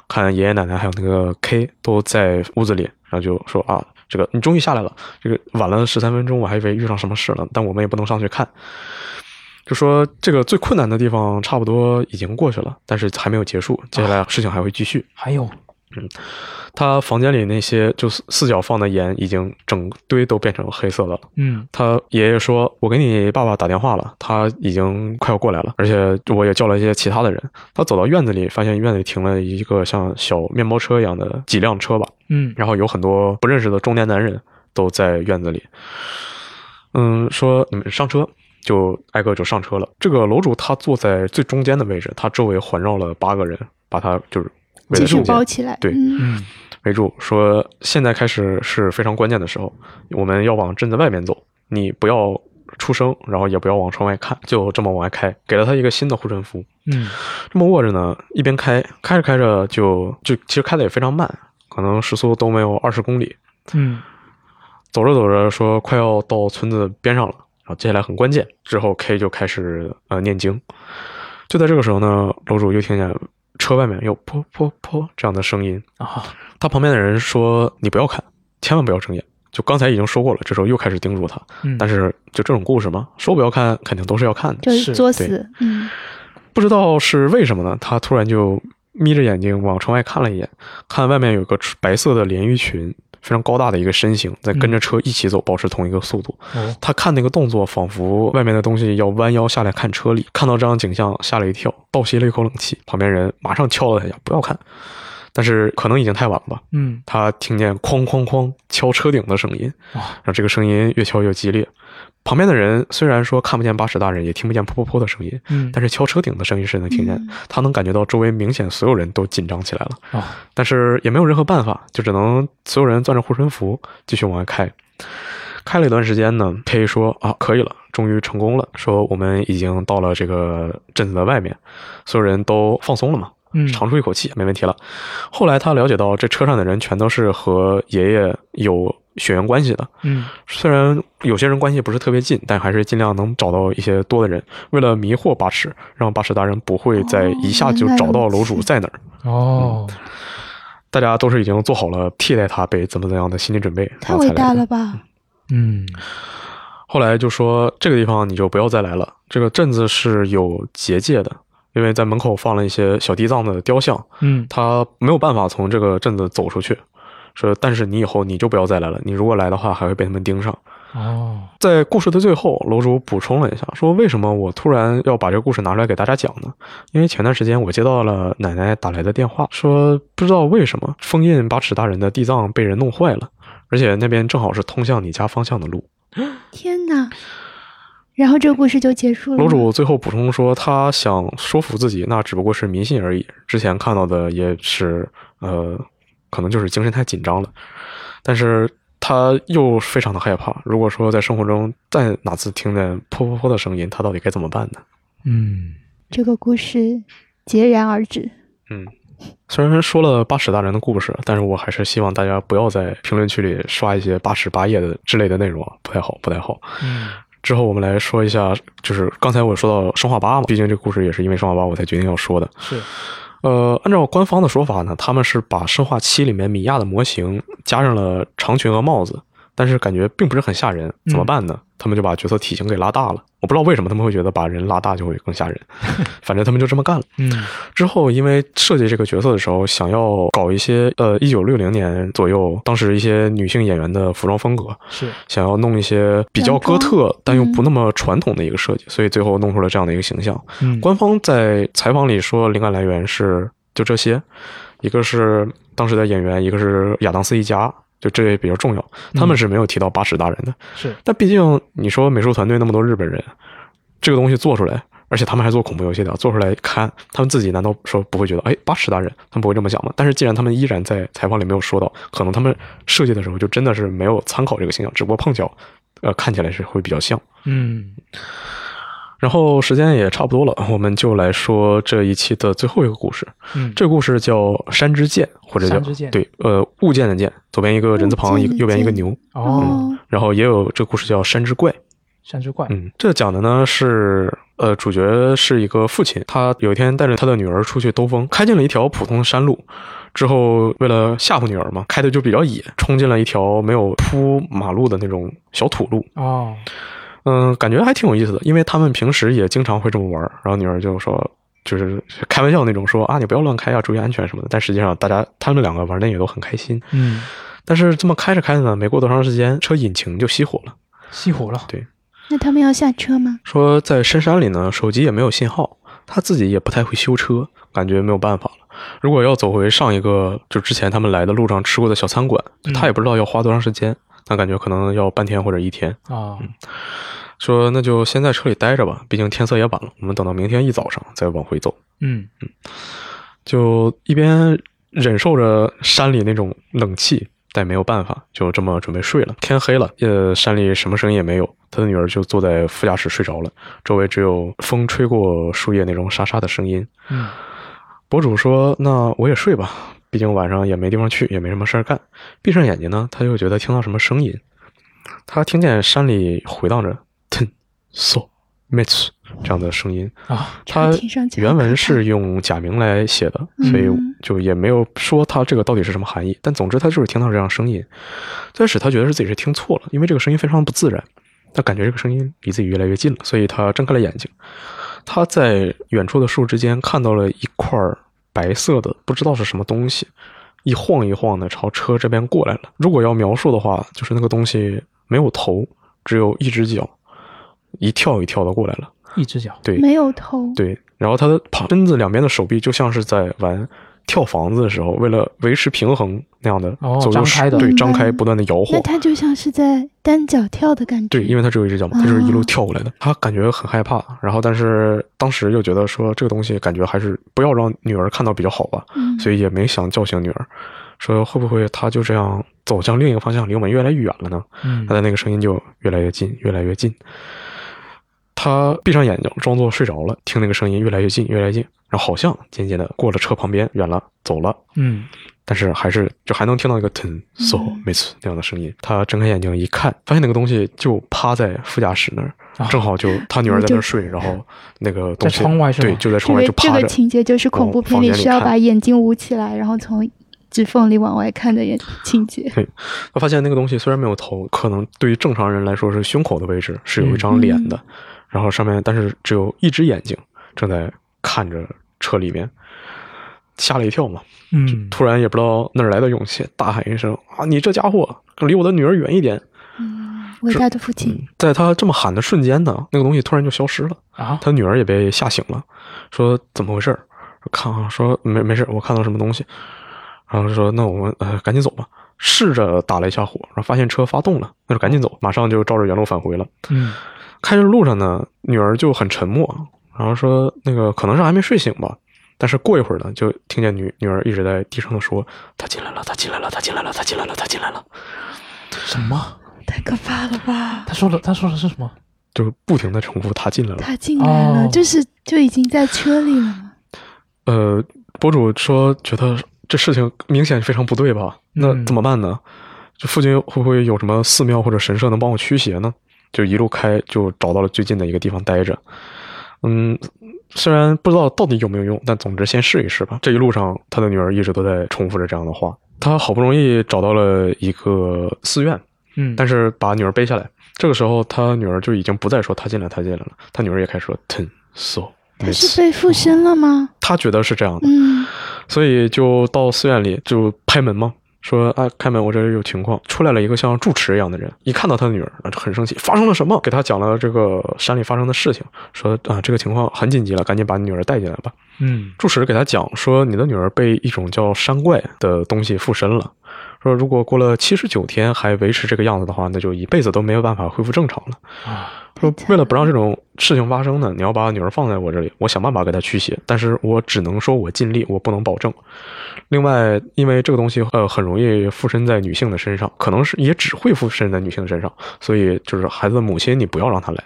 看爷爷奶奶还有那个 K 都在屋子里，然后就说啊，这个你终于下来了，这个晚了十三分钟，我还以为遇上什么事了，但我们也不能上去看。就说这个最困难的地方差不多已经过去了，但是还没有结束，接下来事情还会继续。还有，嗯他房间里那些就是四角放的盐已经整堆都变成黑色的了。嗯他爷爷说：“我给你爸爸打电话了，他已经快要过来了，而且我也叫了一些其他的人。”他走到院子里，发现院子里停了一个像小面包车一样的几辆车吧，嗯然后有很多不认识的中年男人都在院子里。嗯，说你们上车，就挨个就上车了。这个楼主他坐在最中间的位置，他周围环绕了八个人，把他就是围继续在中间包起来。对围住，说现在开始是非常关键的时候，我们要往镇子外面走，你不要出声，然后也不要往窗外看，就这么往外开，给了他一个新的护身符。嗯这么握着呢，一边开，开着开着就就其实开的也非常慢，可能时速都没有二十公里。嗯走着走着说快要到村子边上了，然后接下来很关键，之后 K 就开始呃念经。就在这个时候呢，楼主又听见车外面有噗噗噗这样的声音，啊，他旁边的人说：“你不要看，千万不要睁眼。”就刚才已经说过了，这时候又开始叮嘱他。嗯，但是就这种故事嘛，说不要看，肯定都是要看的。就是是作死。嗯不知道是为什么呢？他突然就眯着眼睛往窗外看了一眼，看外面有个白色的连衣裙，非常高大的一个身形，在跟着车一起走，保持同一个速度。哦，他看那个动作，仿佛外面的东西要弯腰下来看车里。看到这样景象，吓了一跳，倒吸了一口冷气。旁边人马上敲了他一下，不要看。但是可能已经太晚了吧，嗯他听见哐哐哐敲车顶的声音，哇然后这个声音越敲越激烈。旁边的人虽然说看不见巴士大人，也听不见噗噗噗的声音，嗯，但是敲车顶的声音是能听见的。他能感觉到周围明显所有人都紧张起来了，哦，但是也没有任何办法，就只能所有人攥着护身符继续往外开。开了一段时间呢，K 说啊，可以了，终于成功了。说我们已经到了这个镇子的外面，所有人都放松了嘛，嗯长出一口气，没问题了。后来他了解到，这车上的人全都是和爷爷有血缘关系的，嗯虽然有些人关系不是特别近，但还是尽量能找到一些多的人。为了迷惑八尺，让八尺大人不会在一下就找到楼主在哪儿，哦，大家都是已经做好了替代他被怎么怎样的心理准备，太伟大了吧！吧！嗯后来就说这个地方你就不要再来了，这个镇子是有结界的，因为在门口放了一些小地藏的雕像，嗯他没有办法从这个镇子走出去。说，但是你以后你就不要再来了，你如果来的话，还会被他们盯上。哦，在故事的最后，楼主补充了一下，说为什么我突然要把这个故事拿出来给大家讲呢？因为前段时间我接到了奶奶打来的电话，说不知道为什么封印八尺大人的地藏被人弄坏了，而且那边正好是通向你家方向的路。天哪！然后这个故事就结束了。楼主最后补充说，他想说服自己，那只不过是迷信而已。之前看到的也是，呃，可能就是精神太紧张了，但是他又非常的害怕。如果说在生活中再哪次听见噗噗噗的声音，他到底该怎么办呢？嗯这个故事戛然而止。嗯，虽然说了八尺大人的故事，但是我还是希望大家不要在评论区里刷一些八尺八页的之类的内容啊，不太好，不太好。嗯之后我们来说一下，就是刚才我说到生化八嘛，毕竟这个故事也是因为生化八我才决定要说的。是，呃，按照官方的说法呢，他们是把生化七里面米娅的模型加上了长裙和帽子，但是感觉并不是很吓人，怎么办呢？他们就把角色体型给拉大了。我不知道为什么他们会觉得把人拉大就会更吓人，反正他们就这么干了。嗯之后，因为设计这个角色的时候，想要搞一些呃，一九六零年左右，当时一些女性演员的服装风格，是，想要弄一些比较哥特但又不那么传统的一个设计，所以最后弄出了这样的一个形象。嗯官方在采访里说，灵感来源是就这些，一个是当时的演员，一个是亚当斯一家，就这也比较重要。他们是没有提到八尺大人的，是，但毕竟你说美术团队那么多日本人，这个东西做出来，而且他们还做恐怖游戏的，做出来看，他们自己难道说不会觉得，哎，八尺大人，他们不会这么想吗？但是既然他们依然在采访里没有说到，可能他们设计的时候就真的是没有参考这个形象，只不过碰巧，呃，看起来是会比较像。嗯，然后时间也差不多了，我们就来说这一期的最后一个故事。嗯，这个故事叫《山之剑》，或者叫山之剑对，呃，物件的剑，左边一个人字旁，一个右边一个牛。哦，然后也有这个故事叫《山之怪》。山之怪，嗯，这讲的呢是，呃，主角是一个父亲，他有一天带着他的女儿出去兜风，开进了一条普通的山路，之后为了吓唬女儿嘛，开的就比较野，冲进了一条没有铺马路的那种小土路。哦，嗯，感觉还挺有意思的，因为他们平时也经常会这么玩儿。然后女儿就说，就是开玩笑那种说啊，你不要乱开啊，注意安全什么的。但实际上，大家他们两个玩的也都很开心。嗯，但是这么开着开着呢，没过多长时间，车引擎就熄火了。熄火了，对，那他们要下车吗？说在深山里呢，手机也没有信号，他自己也不太会修车，感觉没有办法了。如果要走回上一个就之前他们来的路上吃过的小餐馆，嗯他也不知道要花多长时间，那感觉可能要半天或者一天。啊，说那就先在车里待着吧，毕竟天色也晚了，我们等到明天一早上再往回走。嗯，就一边忍受着山里那种冷气，但也没有办法，就这么准备睡了。天黑了，呃，山里什么声音也没有，他的女儿就坐在副驾驶睡着了，周围只有风吹过树叶那种沙沙的声音。嗯，博主说：“那我也睡吧，毕竟晚上也没地方去，也没什么事儿干。”闭上眼睛呢，他就觉得听到什么声音，他听见山里回荡着 “ten so mitsu” 这样的声音。啊，他原文是用假名来写的，所以嗯就也没有说他这个到底是什么含义。但总之，他就是听到这样声音。最开始他觉得是自己是听错了，因为这个声音非常不自然。他感觉这个声音离自己越来越近了，所以他睁开了眼睛。他在远处的树之间看到了一块白色的，不知道是什么东西，一晃一晃的朝车这边过来了。如果要描述的话，就是那个东西没有头，只有一只脚，一跳一跳的过来了。一只脚，对，没有头，对，然后他的旁身子两边的手臂就像是在玩跳房子的时候，为了维持平衡那样的哦左右张开的对，张开不断的摇晃。那他就像是在单脚跳的感觉。对，因为他只有一只脚嘛，他就是一路哦跳过来的。他感觉很害怕，然后但是当时又觉得说这个东西感觉还是不要让女儿看到比较好吧，嗯，所以也没想叫醒女儿，说会不会他就这样走向另一个方向，离我们越来越远了呢？嗯他的那个声音就越来越近，越来越近。他闭上眼睛，装作睡着了，听那个声音越来越近，越来越近，然后好像渐渐的过了车旁边，远了，走了，嗯，但是还是就还能听到一个 ten so 每次那样的声音。他睁开眼睛一看，发现那个东西就趴在副驾驶那儿，啊正好就他女儿在那儿睡，然后那个东 西在窗外是对，就在这窗外个这个就趴着。这个情节就是恐怖片里需要把眼睛捂起来，然后从指缝里往外看的眼情节。对他发现那个东西虽然没有头，可能对于正常人来说是胸口的位置是有一张脸的，然后上面但是只有一只眼睛正在看着车里面，吓了一跳嘛。嗯，突然也不知道哪儿来的勇气，大喊一声：“啊，你这家伙，离我的女儿远一点嗯，伟大的父！”亲，在他这么喊的瞬间呢，那个东西突然就消失了。啊，他女儿也被吓醒了，说怎么回事儿？看啊，说没没事，我看到什么东西。然后说那我们呃赶紧走吧。试着打了一下火，然后发现车发动了，那就赶紧走，马上就照着原路返回了。嗯，开着路上呢，女儿就很沉默，然后说那个可能是还没睡醒吧。但是过一会儿呢，就听见女女儿一直在低声的说：“他进来了，他进来了，他进来了，他进来了，他进来了。什么？太可怕了吧！他说的，他说的是什么？”就不停的重复：“他进来了。他进来了，哦就是就已经在车里了吗？”呃，博主说觉得这事情明显非常不对吧？那嗯怎么办呢？这附近会不会有什么寺庙或者神社能帮我驱邪呢？就一路开，就找到了最近的一个地方待着。嗯，虽然不知道到底有没有用，但总之先试一试吧。这一路上，他的女儿一直都在重复着这样的话。他好不容易找到了一个寺院，嗯，但是把女儿背下来。这个时候，他女儿就已经不再说他进来，他进来了。他女儿也开始说 ten so。他是被附身了吗？他觉得是这样的，嗯，所以就到寺院里就拍门嘛，说啊开门，我这里有情况。出来了一个像住持一样的人，一看到他女儿啊就很生气，发生了什么？给他讲了这个山里发生的事情，说啊这个情况很紧急了，赶紧把你女儿带进来吧。嗯住持给他讲说，你的女儿被一种叫山怪的东西附身了。说如果过了七十九天还维持这个样子的话，那就一辈子都没有办法恢复正常了。啊说为了不让这种事情发生呢，你要把女儿放在我这里，我想办法给她驱邪，但是我只能说我尽力，我不能保证。另外，因为这个东西呃很容易附身在女性的身上，可能是也只会附身在女性的身上，所以就是孩子的母亲，你不要让她来，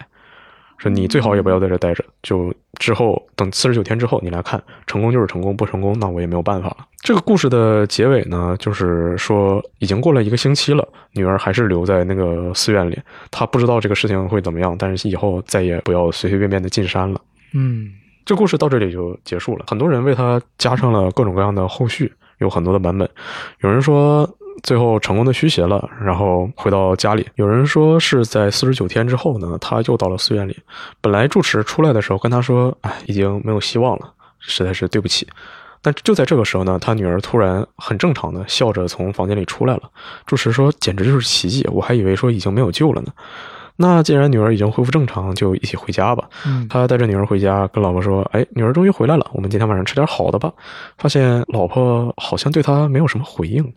说你最好也不要在这待着，就之后等四十九天之后你来看，成功就是成功，不成功那我也没有办法了。这个故事的结尾呢，就是说已经过了一个星期了，女儿还是留在那个寺院里，她不知道这个事情会怎么样，但是以后再也不要随随便便的进山了。嗯这故事到这里就结束了。很多人为它加上了各种各样的后续，有很多的版本。有人说最后成功的驱邪了，然后回到家里；有人说是在四十九天之后呢，他又到了寺院里。本来住持出来的时候跟他说：“哎，已经没有希望了，实在是对不起。”但就在这个时候呢，他女儿突然很正常的笑着从房间里出来了。住持说：“简直就是奇迹，我还以为说已经没有救了呢。”那既然女儿已经恢复正常，就一起回家吧。嗯他带着女儿回家，跟老婆说：“哎，女儿终于回来了，我们今天晚上吃点好的吧。”发现老婆好像对他没有什么回应，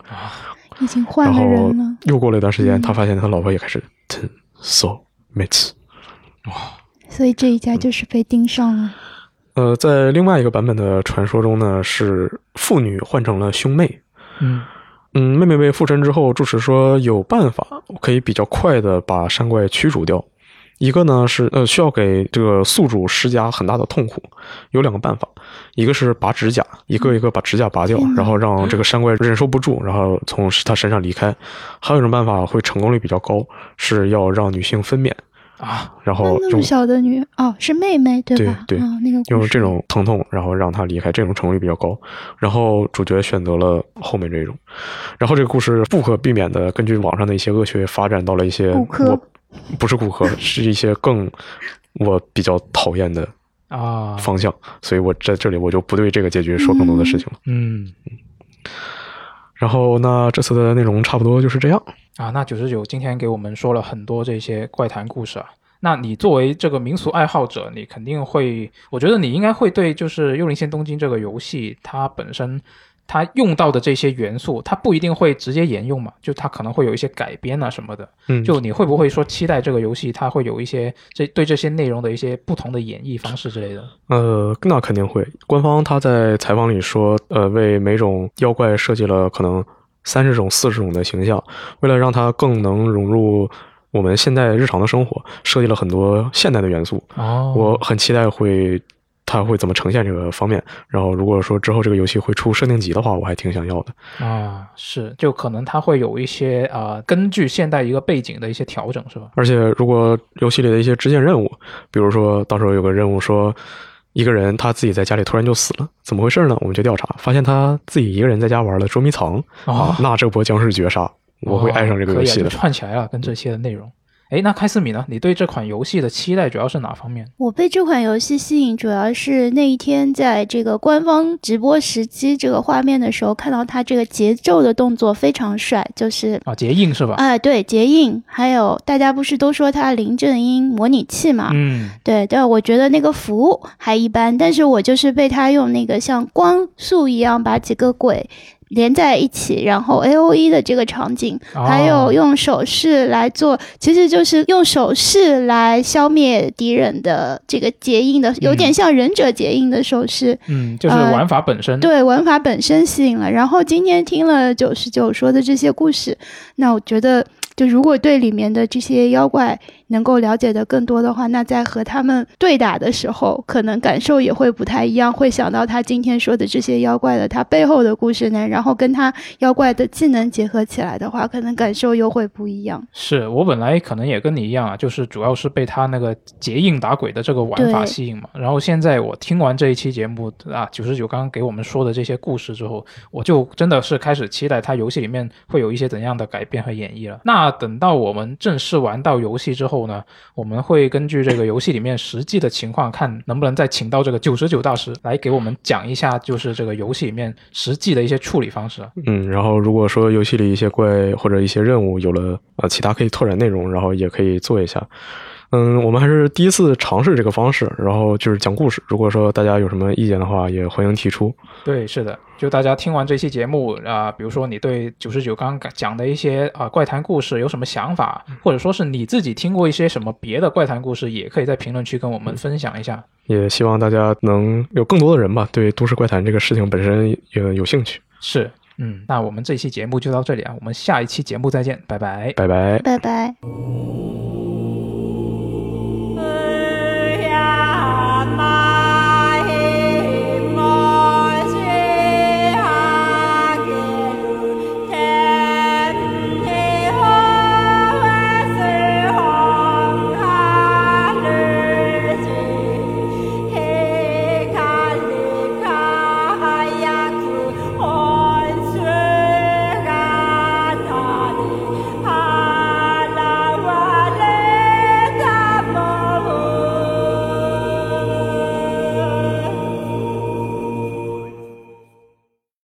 已经换了人了。又过了一段时间，嗯他发现他老婆也开始 ten so mates。所以这一家就是被盯上了。呃，在另外一个版本的传说中呢，是父女换成了兄妹。嗯嗯，妹妹被附身之后，住持说有办法可以比较快的把山怪驱逐掉。一个呢是呃需要给这个宿主施加很大的痛苦，有两个办法，一个是拔指甲，一个一个把指甲拔掉然后让这个山怪忍受不住，然后从他身上离开。还有一种办法会成功率比较高，是要让女性分娩，啊然后用小的女哦，是妹妹对吧？对对哦，那个用这种疼痛，然后让她离开，这种成功率比较高。然后主角选择了后面这种，然后这个故事不可避免的根据网上的一些恶趣味发展到了一些骨科我不是骨科，是一些更我比较讨厌的啊方向，所以我在这里我就不对这个结局说更多的事情了。嗯然后那这次的内容差不多就是这样。啊，那九十九今天给我们说了很多这些怪谈故事啊。那你作为这个民俗爱好者，你肯定会，我觉得你应该会对就是《幽灵线：东京》这个游戏它本身它用到的这些元素，它不一定会直接沿用嘛，就它可能会有一些改编啊什么的。嗯，就你会不会说期待这个游戏它会有一些这对这些内容的一些不同的演绎方式之类的？呃，那肯定会。官方他在采访里说，呃，为每种妖怪设计了可能三十种、四十种的形象，为了让它更能融入我们现代日常的生活，设计了很多现代的元素。哦我很期待会它会怎么呈现这个方面。然后，如果说之后这个游戏会出设定集的话，我还挺想要的。啊，是，就可能它会有一些啊、呃根据现代一个背景的一些调整，是吧？而且，如果游戏里的一些支线任务，比如说到时候有个任务说。一个人他自己在家里突然就死了，怎么回事呢？我们就调查，发现他自己一个人在家玩了捉迷藏、哦啊，那这波将是绝杀，我会爱上这个游戏的。串起来啊，跟这些的内容。哎，那开斯米呢？你对这款游戏的期待主要是哪方面？我被这款游戏吸引，主要是那一天在这个官方直播时机这个画面的时候，看到它这个节奏的动作非常帅，就是啊，结印是吧？哎，对，结印，还有大家不是都说它林正英模拟器嘛？嗯，对，但我觉得那个服务还一般，但是我就是被他用那个像光速一样把几个鬼连在一起，然后 A O E 的这个场景，还有哦用手势来做，其实就是用手势来消灭敌人的这个结印的，有点像忍者结印的手势。嗯，就是呃玩法本身。对玩法本身吸引了，然后今天听了九十九说的这些故事，那我觉得，就如果对里面的这些妖怪能够了解的更多的话，那在和他们对打的时候，可能感受也会不太一样，会想到他今天说的这些妖怪的他背后的故事呢，然后跟他妖怪的技能结合起来的话，可能感受又会不一样。是我本来可能也跟你一样啊，就是主要是被他那个结印打鬼的这个玩法吸引嘛。然后现在我听完这一期节目啊，九十九刚刚给我们说的这些故事之后，我就真的是开始期待他游戏里面会有一些怎样的改变和演绎了。那等到我们正式玩到游戏之后后呢，我们会根据这个游戏里面实际的情况，看能不能再请到这个九十九大师来给我们讲一下，就是这个游戏里面实际的一些处理方式。嗯，然后如果说游戏里一些怪或者一些任务有了呃其他可以拓展内容，然后也可以做一下。嗯，我们还是第一次尝试这个方式，然后就是讲故事。如果说大家有什么意见的话，也欢迎提出。对，是的，就大家听完这期节目啊、比如说你对九十九刚刚讲的一些啊、怪谈故事有什么想法，或者说是你自己听过一些什么别的怪谈故事，也可以在评论区跟我们分享一下。也希望大家能有更多的人吧，对都市怪谈这个事情本身也有兴趣。是，嗯，那我们这期节目就到这里啊，我们下一期节目再见，拜拜。拜拜。拜拜。